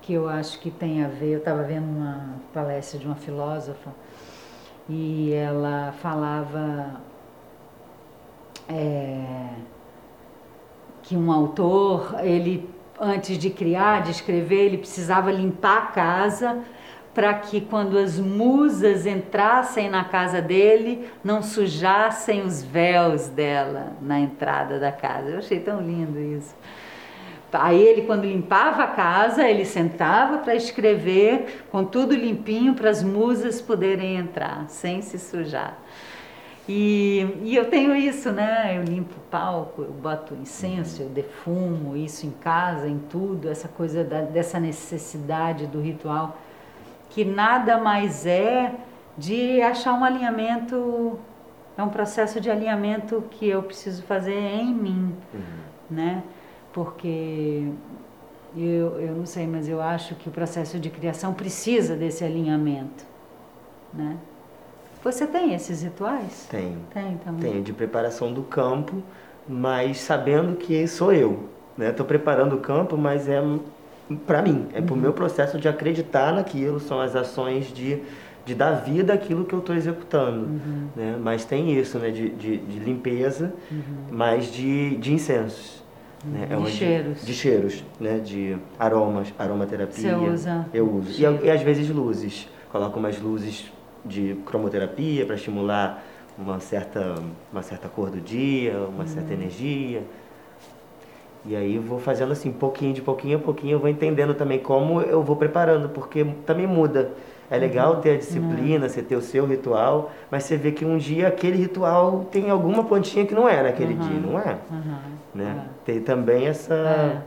que eu acho que tem a ver. Eu estava vendo uma palestra de uma filósofa e ela falava é, que um autor, ele antes de criar, de escrever, ele precisava limpar a casa para que quando as musas entrassem na casa dele, não sujassem os véus dela na entrada da casa. Eu achei tão lindo isso. Aí ele, quando limpava a casa, ele sentava para escrever com tudo limpinho para as musas poderem entrar, sem se sujar. E, e, eu tenho isso, né? Eu limpo o palco, eu boto incenso, eu defumo isso em casa, em tudo, essa coisa da, dessa necessidade do ritual que nada mais é de achar um alinhamento, é um processo de alinhamento que eu preciso fazer em mim, uhum. né? Porque eu, eu não sei, mas eu acho que o processo de criação precisa desse alinhamento, né? Você tem esses rituais? Tenho. Tem também. Tenho, de preparação do campo, mas sabendo que sou eu, né? Estou preparando o campo, mas é para mim, é para o meu processo de acreditar naquilo, são as ações de, de dar vida àquilo que eu estou executando. Uhum. Né? Mas tem isso, né? de, de, de limpeza, uhum. mas de, de incensos. Né? É de cheiros. De cheiros, né? de aromas, aromaterapia. Você usa? Eu uso. E, e às vezes luzes. Coloco umas luzes de cromoterapia para estimular uma certa, uma certa cor do dia, uma uhum. certa energia. E aí vou fazendo assim, pouquinho de pouquinho a pouquinho, eu vou entendendo também como eu vou preparando, porque também muda. É legal ter a disciplina, você ter o seu ritual, mas você vê que um dia aquele ritual tem alguma pontinha que não é naquele uhum. dia, não é? Uhum. Né? É. Tem também essa. É.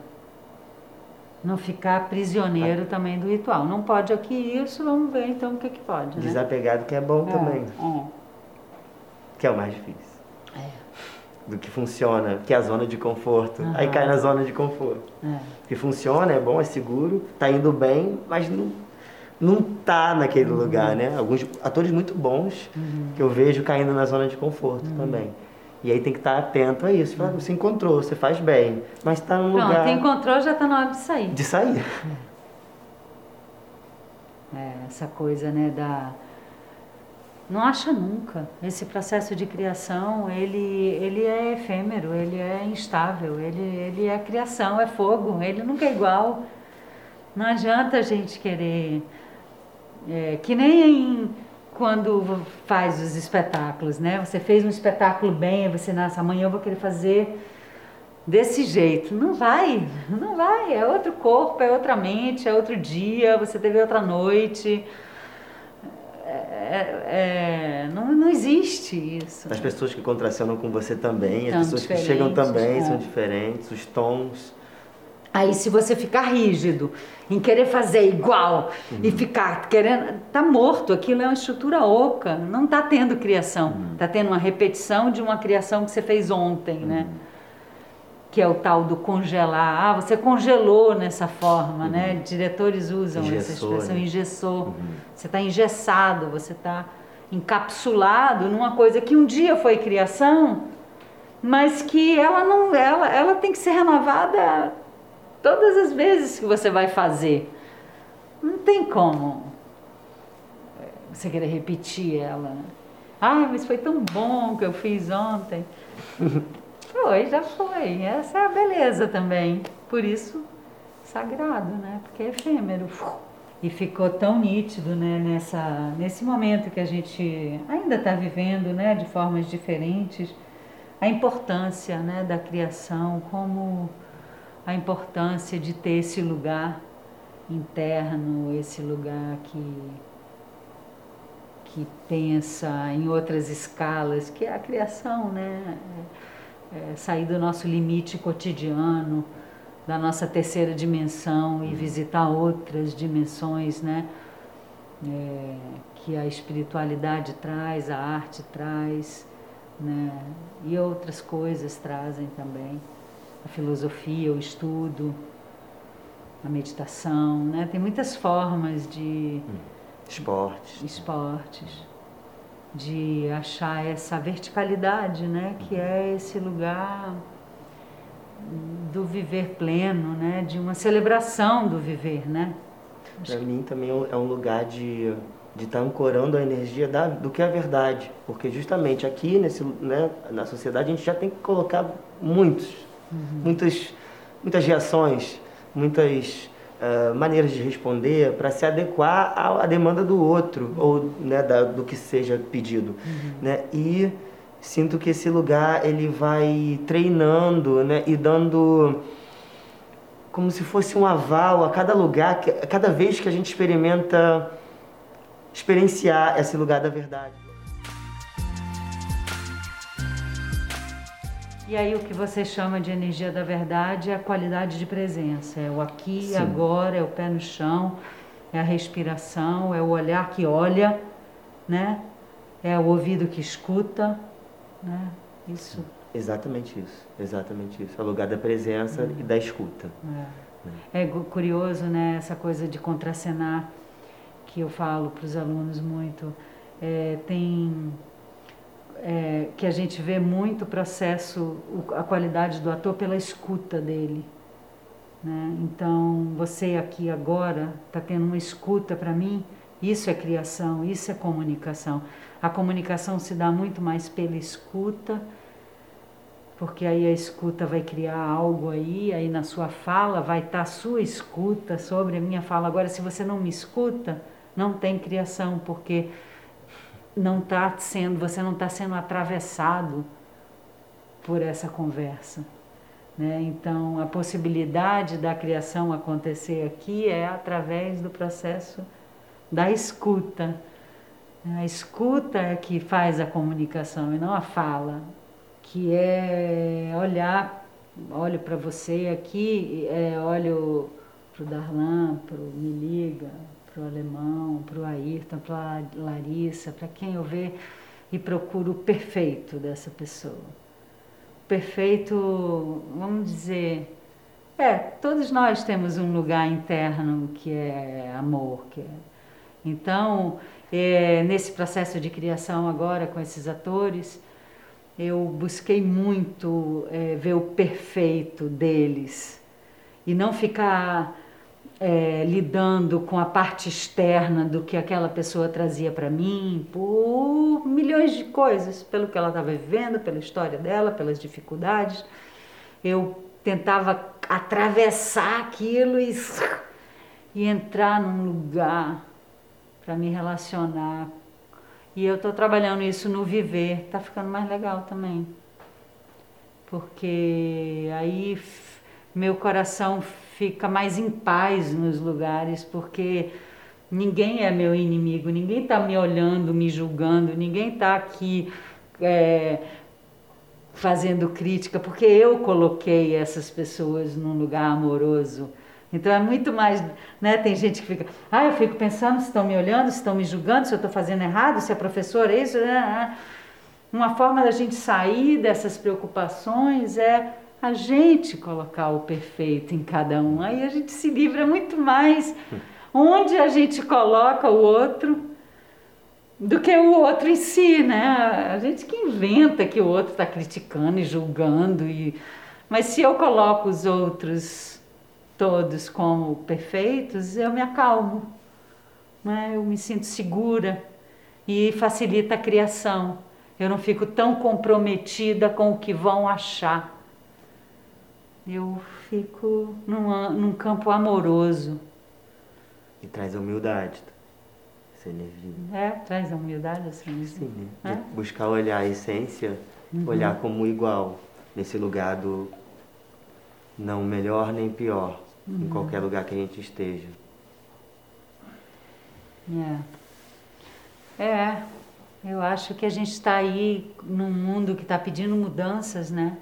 Não ficar prisioneiro também do ritual. Não pode aqui isso, vamos ver então o que, que pode. Né? Desapegado que é bom é. também. É. Que é o mais difícil. É do que funciona, que é a zona de conforto. Uhum. Aí cai na zona de conforto. É. Que funciona, é bom, é seguro, tá indo bem, mas não, não tá naquele uhum. lugar, né? Alguns atores muito bons uhum. que eu vejo caindo na zona de conforto uhum. também. E aí tem que estar atento a isso. Fala, você encontrou, você faz bem, mas está num Pronto, lugar... Pronto, encontrou, já está na hora de sair. De sair. É, essa coisa, né, da... Não acha nunca. Esse processo de criação, ele, ele é efêmero, ele é instável, ele, ele é criação, é fogo, ele nunca é igual. Não adianta a gente querer... É, que nem quando faz os espetáculos, né? Você fez um espetáculo bem, você nasce amanhã eu vou querer fazer desse jeito. Não vai, não vai. É outro corpo, é outra mente, é outro dia, você teve outra noite. É, é, não, não existe isso. As pessoas que contracionam com você também, as pessoas que chegam também é. são diferentes, os tons. Aí se você ficar rígido em querer fazer igual uhum. e ficar querendo, tá morto, aquilo é uma estrutura oca, não tá tendo criação, uhum. tá tendo uma repetição de uma criação que você fez ontem, né? uhum. né? Que é o tal do congelar. Ah, você congelou nessa forma, né? Uhum. Diretores usam engessou, essa expressão, né? engessou. Uhum. Você está engessado, você está encapsulado numa coisa que um dia foi criação, mas que ela não, ela, ela tem que ser renovada todas as vezes que você vai fazer. Não tem como você querer repetir ela. Né? Ah, mas foi tão bom que eu fiz ontem. *laughs* foi, já foi. Essa é a beleza também. Por isso, sagrado, né? Porque é efêmero. E ficou tão nítido, né? Nessa, nesse momento que a gente ainda está vivendo, né? De formas diferentes. A importância, né? Da criação como a importância de ter esse lugar interno, esse lugar que que pensa em outras escalas, que é a criação, né? É, é sair do nosso limite cotidiano, da nossa terceira dimensão e uhum. visitar outras dimensões, né? É, que a espiritualidade traz, a arte traz, né? E outras coisas trazem também a filosofia, o estudo, a meditação, né? Tem muitas formas de hum. esportes, esportes, de achar essa verticalidade, né? Que é esse lugar do viver pleno, né? De uma celebração do viver, né? Para mim também é um lugar de de estar tá ancorando a energia da, do que é a verdade, porque justamente aqui nesse, né, na sociedade a gente já tem que colocar muitos uhum. muitas, muitas reações, muitas uh, maneiras de responder para se adequar à, à, demanda do outro ou né, da, do que seja pedido. Uhum. Né? E sinto que esse lugar ele vai treinando né, e dando como se fosse um aval a cada lugar, a cada vez que a gente experimenta experienciar esse lugar da verdade. E aí o que você chama de energia da verdade é a qualidade de presença, é o aqui e agora, é o pé no chão, é a respiração, é o olhar que olha, né? É o ouvido que escuta, né? Isso. Exatamente isso, exatamente isso. É o lugar da presença é. e da escuta. É. é curioso, né? Essa coisa de contracenar que eu falo para os alunos muito. É, tem é, que a gente vê muito o processo, a qualidade do ator pela escuta dele. Né? Então, você aqui agora está tendo uma escuta para mim, isso é criação, isso é comunicação. A comunicação se dá muito mais pela escuta, porque aí a escuta vai criar algo aí, aí na sua fala vai estar tá a sua escuta sobre a minha fala. Agora, se você não me escuta, não tem criação, porque não está sendo, você não está sendo atravessado por essa conversa. Né? Então, a possibilidade da criação acontecer aqui é através do processo da escuta. A escuta é que faz a comunicação e não a fala, que é olhar, olho para você aqui, é, olho para o Darlan, para o Me Liga, para o alemão, para o Ayrton, para a Larissa, para quem eu ver e procuro o perfeito dessa pessoa. Perfeito, vamos dizer, é, todos nós temos um lugar interno que é amor, que é, Então, é, nesse processo de criação agora com esses atores, eu busquei muito é, ver o perfeito deles e não ficar é, lidando com a parte externa do que aquela pessoa trazia para mim por milhões de coisas, pelo que ela estava vivendo, pela história dela, pelas dificuldades. Eu tentava atravessar aquilo e, *laughs* e entrar num lugar para me relacionar. E eu estou trabalhando isso no viver, está ficando mais legal também. Porque aí meu coração fica mais em paz nos lugares, porque ninguém é meu inimigo, ninguém está me olhando, me julgando, ninguém está aqui é, fazendo crítica, porque eu coloquei essas pessoas num lugar amoroso. Então é muito mais, né? Tem gente que fica, ah, eu fico pensando se estão me olhando, se estão me julgando, se eu estou fazendo errado, se a professora é isso. Né, né? Uma forma da gente sair dessas preocupações é a gente colocar o perfeito em cada um. Aí a gente se livra muito mais onde a gente coloca o outro do que o outro em si, né? A gente que inventa que o outro está criticando e julgando e mas se eu coloco os outros todos como perfeitos, eu me acalmo, né? Eu me sinto segura e facilita a criação. Eu não fico tão comprometida com o que vão achar eu fico num, num campo amoroso. E traz a humildade, essa energia. É, traz a humildade, essa energia. Sim, né? É? buscar olhar a essência, uhum. olhar como igual, nesse lugar do não melhor nem pior, uhum. em qualquer lugar que a gente esteja. É. É, eu acho que a gente está aí num mundo que está pedindo mudanças, né?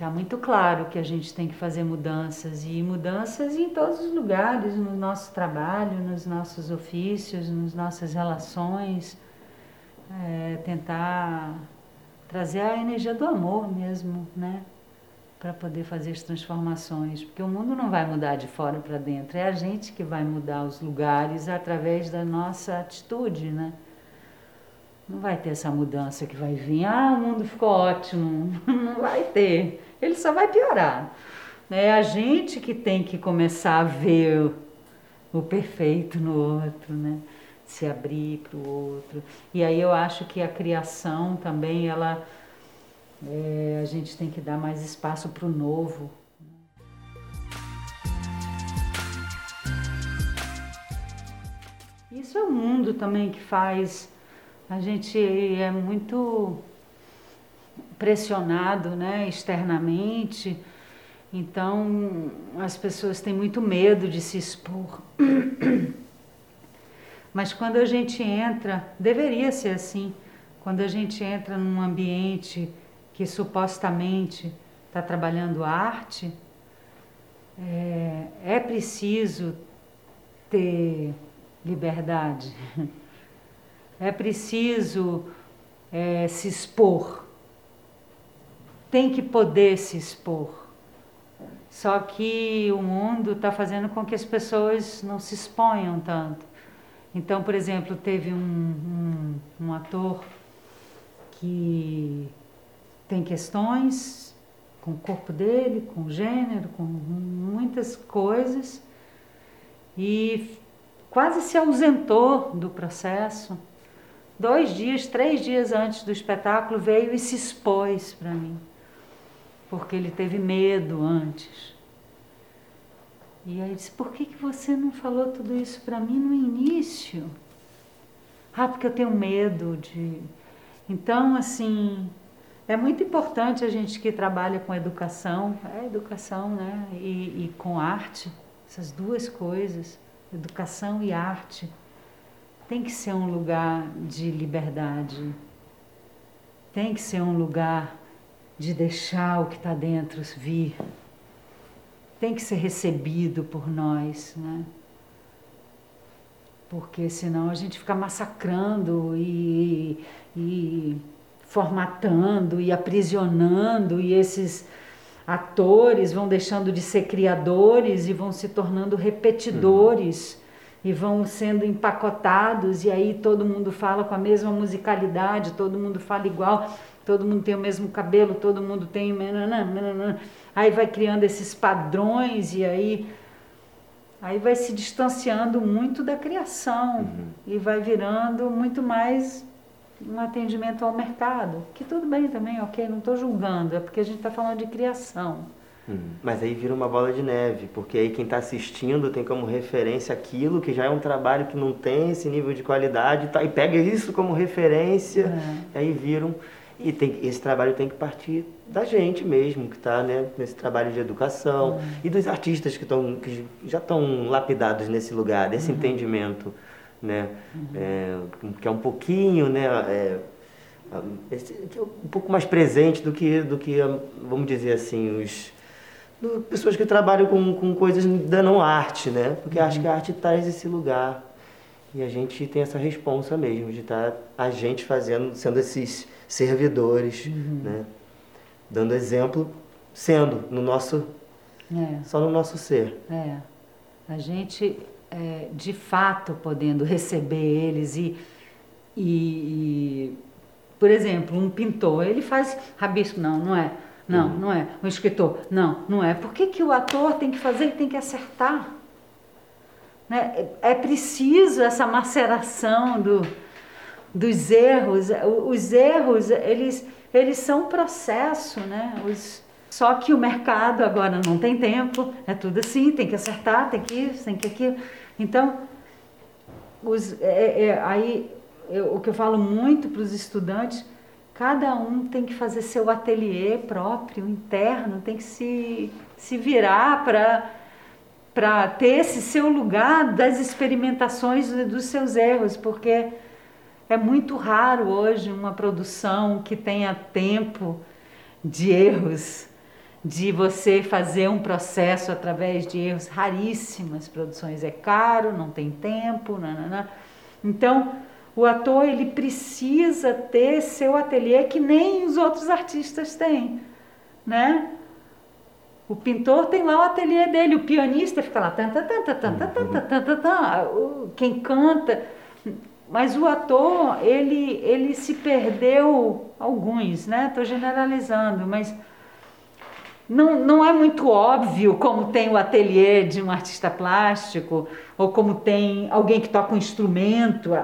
Está muito claro que a gente tem que fazer mudanças e mudanças em todos os lugares, no nosso trabalho, nos nossos ofícios, nas nossas relações. É, tentar trazer a energia do amor mesmo, né? Para poder fazer as transformações. Porque o mundo não vai mudar de fora para dentro, é a gente que vai mudar os lugares através da nossa atitude, né? Não vai ter essa mudança que vai vir, ah, o mundo ficou ótimo. *laughs* Não vai ter ele só vai piorar. É a gente que tem que começar a ver o perfeito no outro, né? Se abrir para o outro. E aí eu acho que a criação também, ela é, a gente tem que dar mais espaço para o novo. Isso é o mundo também que faz. A gente é muito pressionado né, externamente. Então as pessoas têm muito medo de se expor. *coughs* Mas quando a gente entra, deveria ser assim, quando a gente entra num ambiente que supostamente está trabalhando arte, é, é preciso ter liberdade, *laughs* é preciso é, se expor tem que poder se expor. Só que o mundo está fazendo com que as pessoas não se exponham tanto. Então, por exemplo, teve um, um, um ator que tem questões com o corpo dele, com o gênero, com muitas coisas, e quase se ausentou do processo. Dois dias, três dias antes do espetáculo, veio e se expôs para mim porque ele teve medo antes. E aí disse: Por que, que você não falou tudo isso para mim no início? Ah, porque eu tenho medo de. Então, assim, é muito importante a gente que trabalha com educação, é educação, né? E, e com arte, essas duas coisas, educação e arte, tem que ser um lugar de liberdade, tem que ser um lugar de deixar o que está dentro vir. Tem que ser recebido por nós, né? Porque senão a gente fica massacrando e, e formatando e aprisionando e esses atores vão deixando de ser criadores e vão se tornando repetidores. E vão sendo empacotados e aí todo mundo fala com a mesma musicalidade, todo mundo fala igual, todo mundo tem o mesmo cabelo, todo mundo tem aí vai criando esses padrões e aí aí vai se distanciando muito da criação uhum. e vai virando muito mais um atendimento ao mercado, que tudo bem também, ok, não estou julgando, é porque a gente está falando de criação. Uhum. Mas aí vira uma bola de neve, porque aí quem está assistindo tem como referência aquilo que já é um trabalho que não tem esse nível de qualidade tá, e pega isso como referência, é. e aí viram. E tem, esse trabalho tem que partir da gente mesmo, que está né, nesse trabalho de educação, uhum. e dos artistas que, tão, que já estão lapidados nesse lugar, desse uhum. entendimento, né, é, que é um pouquinho, né, é, é um pouco mais presente do que, do que vamos dizer assim, os do, pessoas que trabalham com, com coisas da não arte, né? Porque uhum. acho que a arte traz esse lugar. E a gente tem essa responsa mesmo, de estar tá a gente fazendo, sendo esses servidores, uhum. né? Dando exemplo, sendo no nosso. É. Só no nosso ser. É. A gente, é, de fato, podendo receber eles e, e, e, por exemplo, um pintor, ele faz rabisco, não, não é? Não, uhum. não é. Um escritor, não, não é. Por que, que o ator tem que fazer? Ele tem que acertar. Né? É preciso essa maceração do, dos erros. Os erros, eles, eles são um processo, né? Os, só que o mercado agora não tem tempo, é tudo assim, tem que acertar, tem que isso, tem que aquilo. Então, os, é, é, aí eu, o que eu falo muito para os estudantes Cada um tem que fazer seu ateliê próprio, interno, tem que se, se virar para ter esse seu lugar das experimentações dos seus erros, porque é muito raro hoje uma produção que tenha tempo de erros, de você fazer um processo através de erros raríssimas produções é caro, não tem tempo, nanana. então o ator ele precisa ter seu ateliê que nem os outros artistas têm, né? O pintor tem lá o ateliê dele, o pianista fica lá tanta tanta tanta tanta tanta tanta, quem canta, mas o ator ele ele se perdeu alguns, né? Estou generalizando, mas não, não é muito óbvio como tem o ateliê de um artista plástico ou como tem alguém que toca um instrumento.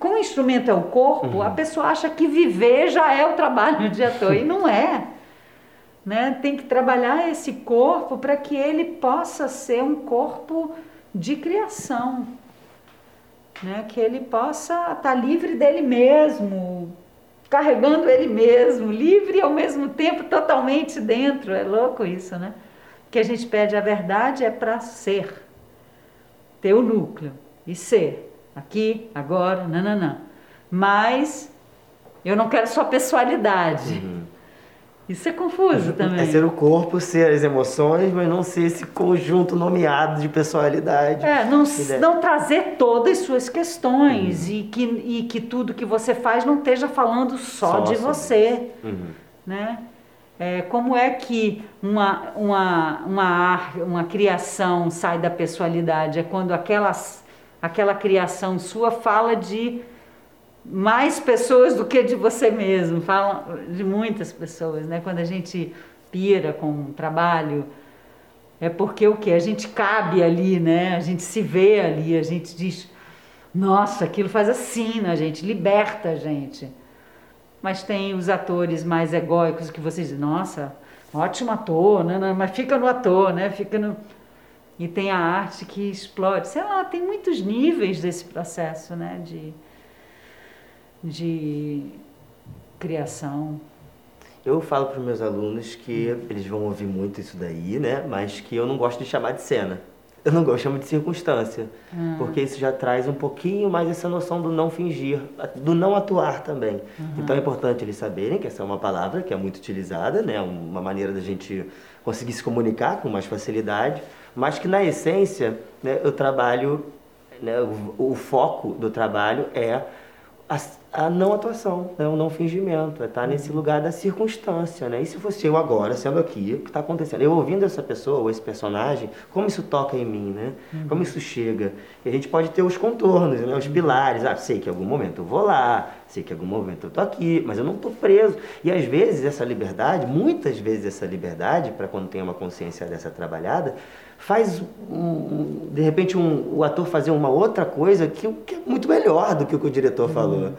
Como o instrumento é o corpo, uhum. a pessoa acha que viver já é o trabalho de *laughs* ator, e não é. Né? Tem que trabalhar esse corpo para que ele possa ser um corpo de criação. Né? Que ele possa estar tá livre dele mesmo, carregando ele mesmo, livre e ao mesmo tempo totalmente dentro. É louco isso, né? Que a gente pede a verdade é para ser, ter o núcleo e ser aqui, agora, nananã. Mas eu não quero só pessoalidade. Uhum. Isso é confuso também. É ser o corpo, ser as emoções, mas não ser esse conjunto nomeado de personalidade. É, não, não trazer todas as suas questões uhum. e, que, e que tudo que você faz não esteja falando só, só de você. Uhum. Né? É, como é que uma, uma, uma, uma criação sai da pessoalidade? É quando aquelas aquela criação sua fala de mais pessoas do que de você mesmo, fala de muitas pessoas, né? Quando a gente pira com um trabalho, é porque o que? A gente cabe ali, né? A gente se vê ali, a gente diz, nossa, aquilo faz assim na gente, liberta a gente. Mas tem os atores mais egóicos que vocês dizem, nossa, ótimo ator, né? mas fica no ator, né? Fica no e tem a arte que explode. Sei lá, tem muitos níveis desse processo né, de, de criação. Eu falo para os meus alunos que eles vão ouvir muito isso daí, né? Mas que eu não gosto de chamar de cena. Eu não gosto, de chamar de circunstância. Hum. Porque isso já traz um pouquinho mais essa noção do não fingir, do não atuar também. Uhum. Então é importante eles saberem que essa é uma palavra que é muito utilizada, né? Uma maneira da gente conseguir se comunicar com mais facilidade mas que na essência né, o trabalho, né, o, o, foco do trabalho é a, a não atuação, né? o não fingimento, é estar nesse lugar da circunstância, né? E se fosse eu agora, sendo aqui, o que está acontecendo? Eu ouvindo essa pessoa ou esse personagem, como isso toca em mim, né? Uhum. Como isso chega? E a gente pode ter os contornos, né? Os pilares. Ah, sei que em algum momento eu vou lá, sei que em algum momento eu tô aqui, mas eu não tô preso. E às vezes essa liberdade, muitas vezes essa liberdade, para quando tem uma consciência dessa trabalhada, faz um, de repente um, o ator fazer uma outra coisa que, que, é muito melhor do que o que o diretor uhum, falou, uhum.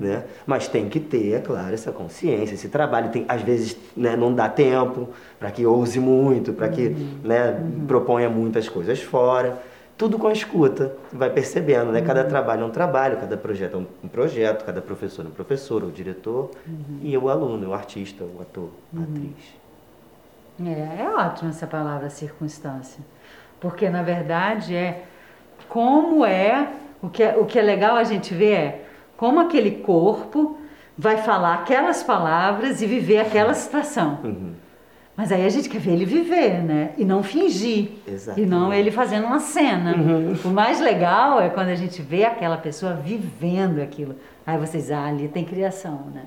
né? Mas tem que ter, é claro, essa consciência, esse trabalho. Tem, às vezes né, não dá tempo para que ouse muito, para que uhum. Né, uhum. proponha muitas coisas fora. Tudo com a escuta, vai percebendo, né? Cada uhum. trabalho é um trabalho, cada projeto é um projeto, cada professor é um professor, o diretor uhum. e o aluno, o artista, o ator, a atriz. É, é ótima essa palavra circunstância. Porque, na verdade, é como é o, que é, o que é legal a gente ver é como aquele corpo vai falar aquelas palavras e viver aquela situação. Uhum. Mas aí a gente quer ver ele viver, né? E não fingir. Exatamente. E não ele fazendo uma cena. Uhum. O mais legal é quando a gente vê aquela pessoa vivendo aquilo. Aí vocês, ah, ali tem criação, né?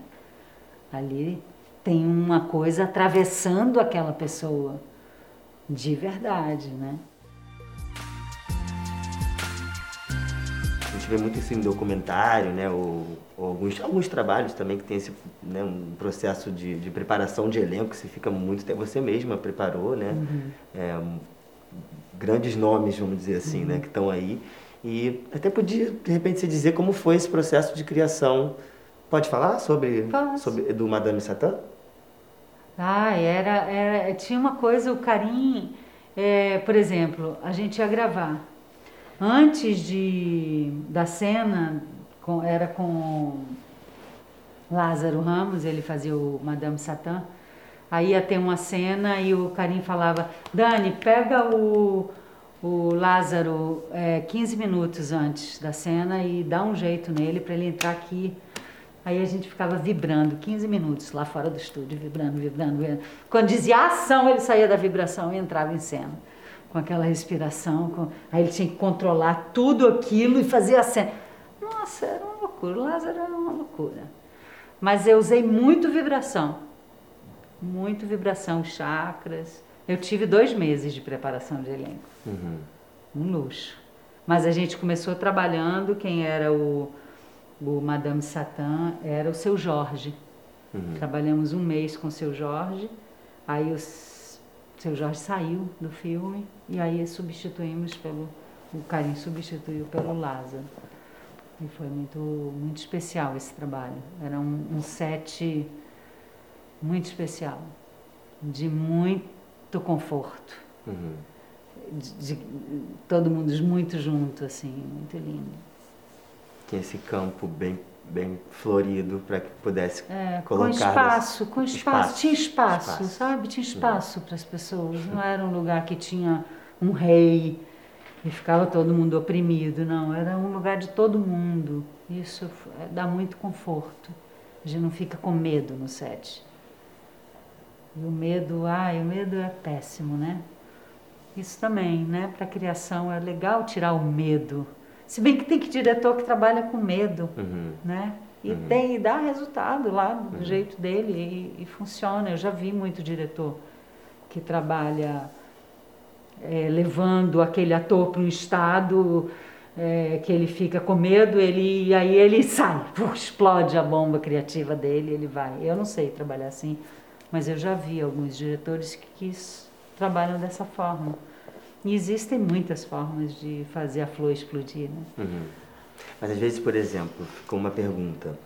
Ali tem uma coisa atravessando aquela pessoa de verdade, né? A gente vê muito isso em documentário, né? Ou, ou alguns, alguns trabalhos também que tem esse né, um processo de, de preparação de elenco que você fica muito tempo. Você mesma preparou, né? Uhum. É, grandes nomes, vamos dizer assim, né, uhum. né? Que estão aí. E até podia, de repente, se dizer como foi esse processo de criação. Pode falar sobre, sobre do Madame Satã? Ah, era, era, tinha uma coisa, o Carim, é, por exemplo, a gente ia gravar. Antes de, da cena, com, era com Lázaro Ramos, ele fazia o Madame Satã. Aí ia ter uma cena e o Carim falava, Dani, pega o, o Lázaro é, 15 minutos antes da cena e dá um jeito nele para ele entrar aqui Aí a gente ficava vibrando 15 minutos lá fora do estúdio, vibrando, vibrando, vibrando. Quando dizia ação, ele saía da vibração e entrava em cena. Com aquela respiração, com... aí ele tinha que controlar tudo aquilo e fazer a cena. Nossa, era uma loucura. O Lázaro era uma loucura. Mas eu usei muito vibração. Muito vibração, chakras. Eu tive dois meses de preparação de elenco. Uhum. Um luxo. Mas a gente começou trabalhando, quem era o o Madame Satã era o seu Jorge. Uhum. Trabalhamos um mês com o seu Jorge, aí o seu Jorge saiu do filme e aí substituímos pelo. O Carim substituiu pelo Lázaro. E foi muito, muito especial esse trabalho. Era um, um set muito especial, de muito conforto. Uhum. De, de, todo mundo muito junto, assim, muito lindo tinha esse campo bem bem florido para que pudesse é, colocar com espaço com espaço, espaço. tinha espaço, espaço, sabe? Tinha espaço uhum. para as pessoas não era um lugar que tinha um rei e ficava todo mundo oprimido não. Era um lugar de todo mundo. Isso é, dá muito conforto. A gente não fica com medo no set e o medo ai o medo é péssimo né? Isso também né? Para a criação é legal tirar o medo se bem que tem que diretor que trabalha com medo, uhum. né? E uhum. tem e dá resultado lá do uhum. jeito dele e, e, funciona. Eu já vi muito diretor que trabalha é, levando aquele ator para um estado é, que ele fica com medo, ele e aí ele *laughs* sai, explode a bomba criativa dele, ele vai. Eu não sei trabalhar assim, mas eu já vi alguns diretores que, que trabalham dessa forma. E existem muitas formas de fazer a flor explodir. Né? Uhum. Mas às vezes, por exemplo, ficou uma pergunta.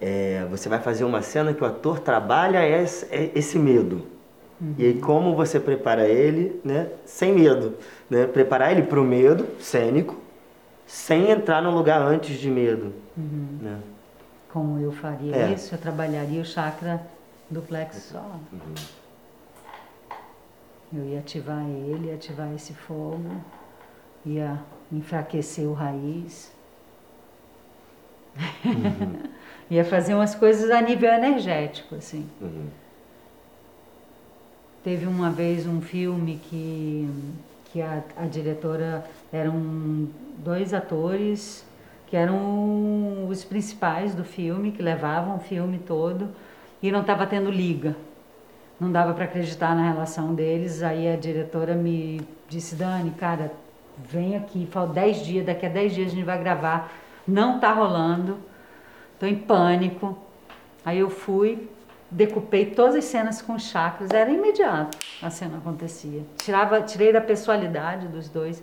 É, você vai fazer uma cena que o ator trabalha esse, é esse medo. Uhum. E aí como você prepara ele né, sem medo? Né? Preparar ele para o medo cênico, sem entrar no lugar antes de medo. Uhum. Né? Como eu faria é. isso? Eu trabalharia o chakra do plexo solar. Uhum. Eu ia ativar ele, ia ativar esse fogo, ia enfraquecer o raiz. Uhum. *laughs* ia fazer umas coisas a nível energético, assim. Uhum. Teve uma vez um filme que, que a, a diretora eram dois atores que que eram os principais do filme, que levavam o filme todo, e não estava tendo liga. Não dava para acreditar na relação deles. Aí a diretora me disse: Dani, cara, vem aqui, falta 10 dias, daqui a 10 dias a gente vai gravar. Não tá rolando, tô em pânico. Aí eu fui, decupei todas as cenas com chakras, era imediato a cena acontecia. Tirava, tirei da pessoalidade dos dois.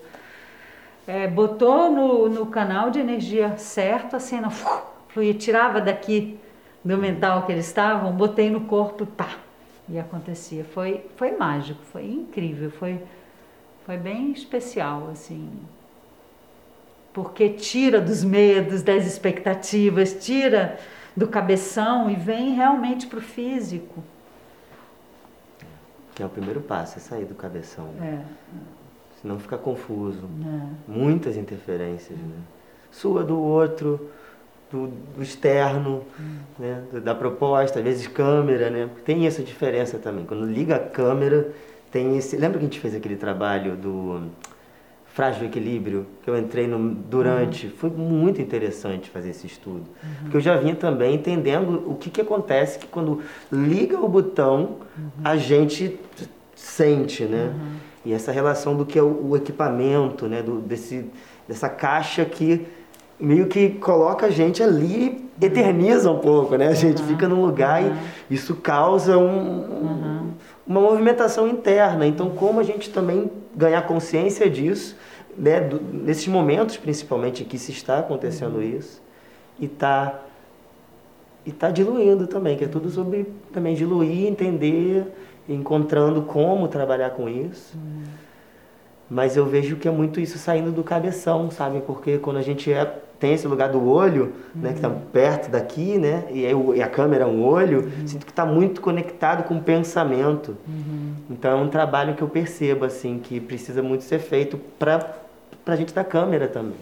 É, botou no, no canal de energia certo, a cena fluía, tirava daqui do mental que eles estavam, botei no corpo, pá, e acontecia. Foi, foi mágico, foi incrível, foi, foi bem especial, assim. Porque tira dos medos, das expectativas, tira do cabeção e vem realmente para o físico. Que é o primeiro passo, é sair do cabeção. É. Senão fica confuso. É. Muitas interferências, né? Sua do outro, do, do externo, hum. né? da proposta, às vezes câmera, né? Tem essa diferença também. Quando liga a câmera, tem esse. Lembra que a gente fez aquele trabalho do frágil equilíbrio que eu entrei no, durante uhum. foi muito interessante fazer esse estudo uhum. porque eu já vinha também entendendo o que, que acontece que quando liga o botão uhum. a gente sente né uhum. e essa relação do que é o, o equipamento né do, desse dessa caixa que meio que coloca a gente ali eterniza um pouco né? A gente fica num lugar e isso causa um, uma movimentação interna. Então como a gente também ganhar consciência disso, né, do, nesses momentos principalmente que se está acontecendo uhum. isso, e tá e tá diluindo também, que é tudo sobre também diluir, entender, encontrando como trabalhar com isso. Uhum. Mas eu vejo que é muito isso saindo do cabeção, sabe? Porque quando a gente é tem esse lugar do olho, uhum. né, que está uhum. perto daqui, né, e, e a câmera é um olho, uhum. sinto que está muito conectado com o pensamento. Uhum. Então é um trabalho que eu percebo assim que precisa muito ser feito para para a gente da câmera também.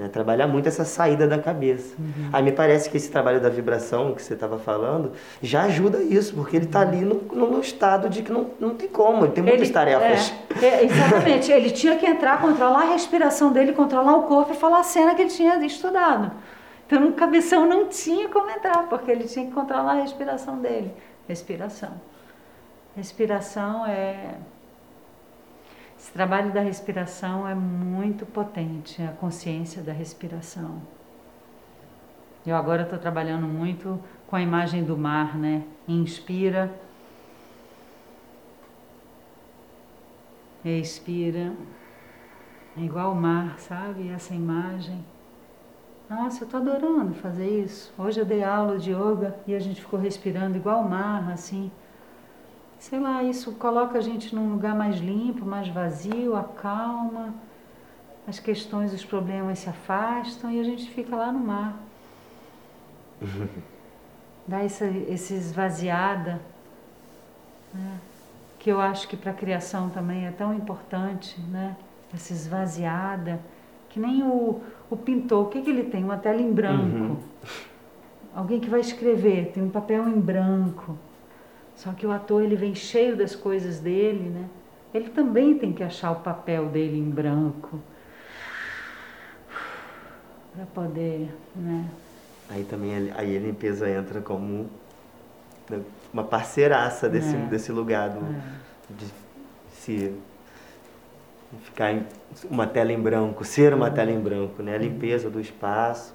Né? Trabalhar muito essa saída da cabeça. Uhum. Aí me parece que esse trabalho da vibração que você estava falando já ajuda isso, porque ele está ali no, no, estado de que não, não tem como, ele tem muitas ele, tarefas. É, é, exatamente, *laughs* ele tinha que entrar, controlar a respiração dele, controlar o corpo e falar a cena que ele tinha estudado. Então no cabeção não tinha como entrar, porque ele tinha que controlar a respiração dele. Respiração. Respiração é esse trabalho da respiração é muito potente, a consciência da respiração. Eu agora estou trabalhando muito com a imagem do mar, né? Inspira, expira, é igual o mar, sabe? Essa imagem. Nossa, eu estou adorando fazer isso. Hoje eu dei aula de yoga e a gente ficou respirando igual o mar, assim sei lá, isso coloca a gente num lugar mais limpo, mais vazio, acalma, as questões, os problemas se afastam e a gente fica lá no mar. *laughs* Dá essa, esse esvaziada, né? que eu acho que para a criação também é tão importante, né? essa esvaziada, que nem o, o pintor, o que, que ele tem? Uma tela em branco. Uhum. Alguém que vai escrever, tem um papel em branco só que o ator ele vem cheio das coisas dele, né? Ele também tem que achar o papel dele em branco para poder, né? Aí também aí a limpeza entra como uma parceiraça desse, é. desse lugar do, é. de se ficar em uma tela em branco, ser uma uhum. tela em branco, né? A limpeza do espaço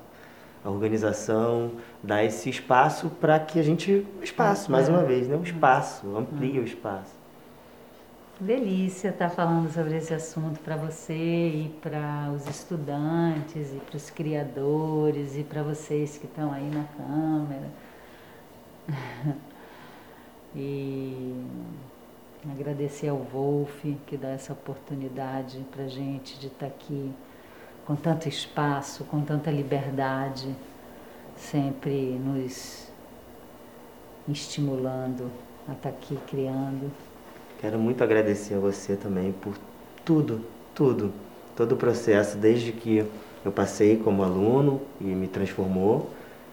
a organização dá esse espaço para que a gente. Espaço, mais uma vez, né? Um espaço, amplia o espaço. Delícia estar tá falando sobre esse assunto para você e para os estudantes e para os criadores e para vocês que estão aí na câmera. *laughs* e agradecer ao Wolf que dá essa oportunidade para gente de estar tá aqui com tanto espaço, com tanta liberdade, sempre nos estimulando a estar tá aqui criando. Quero muito agradecer a você também por tudo, tudo, todo o processo, desde que eu passei como aluno e me transformou,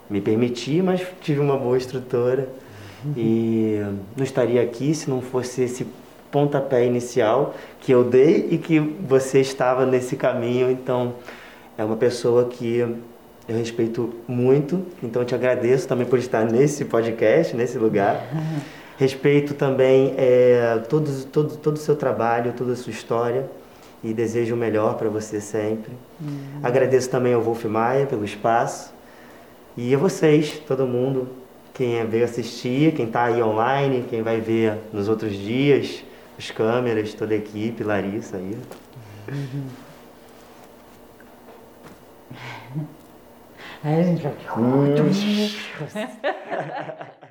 me permiti, mas tive uma boa instrutora uhum. e não estaria aqui se não fosse esse pontapé inicial que eu dei e que você estava nesse caminho. Então, é uma pessoa que eu respeito muito, então eu te agradeço também por estar nesse podcast, nesse lugar. *laughs* Respeito também é, todo, todo, todo o seu trabalho, toda a sua história e desejo o melhor para você sempre. Uhum. Agradeço também ao Wolf Maia pelo espaço e a vocês, todo mundo, quem veio assistir, quem está aí online, quem vai ver nos outros dias, as câmeras, toda a equipe, Larissa aí. Aí a gente vai. *laughs*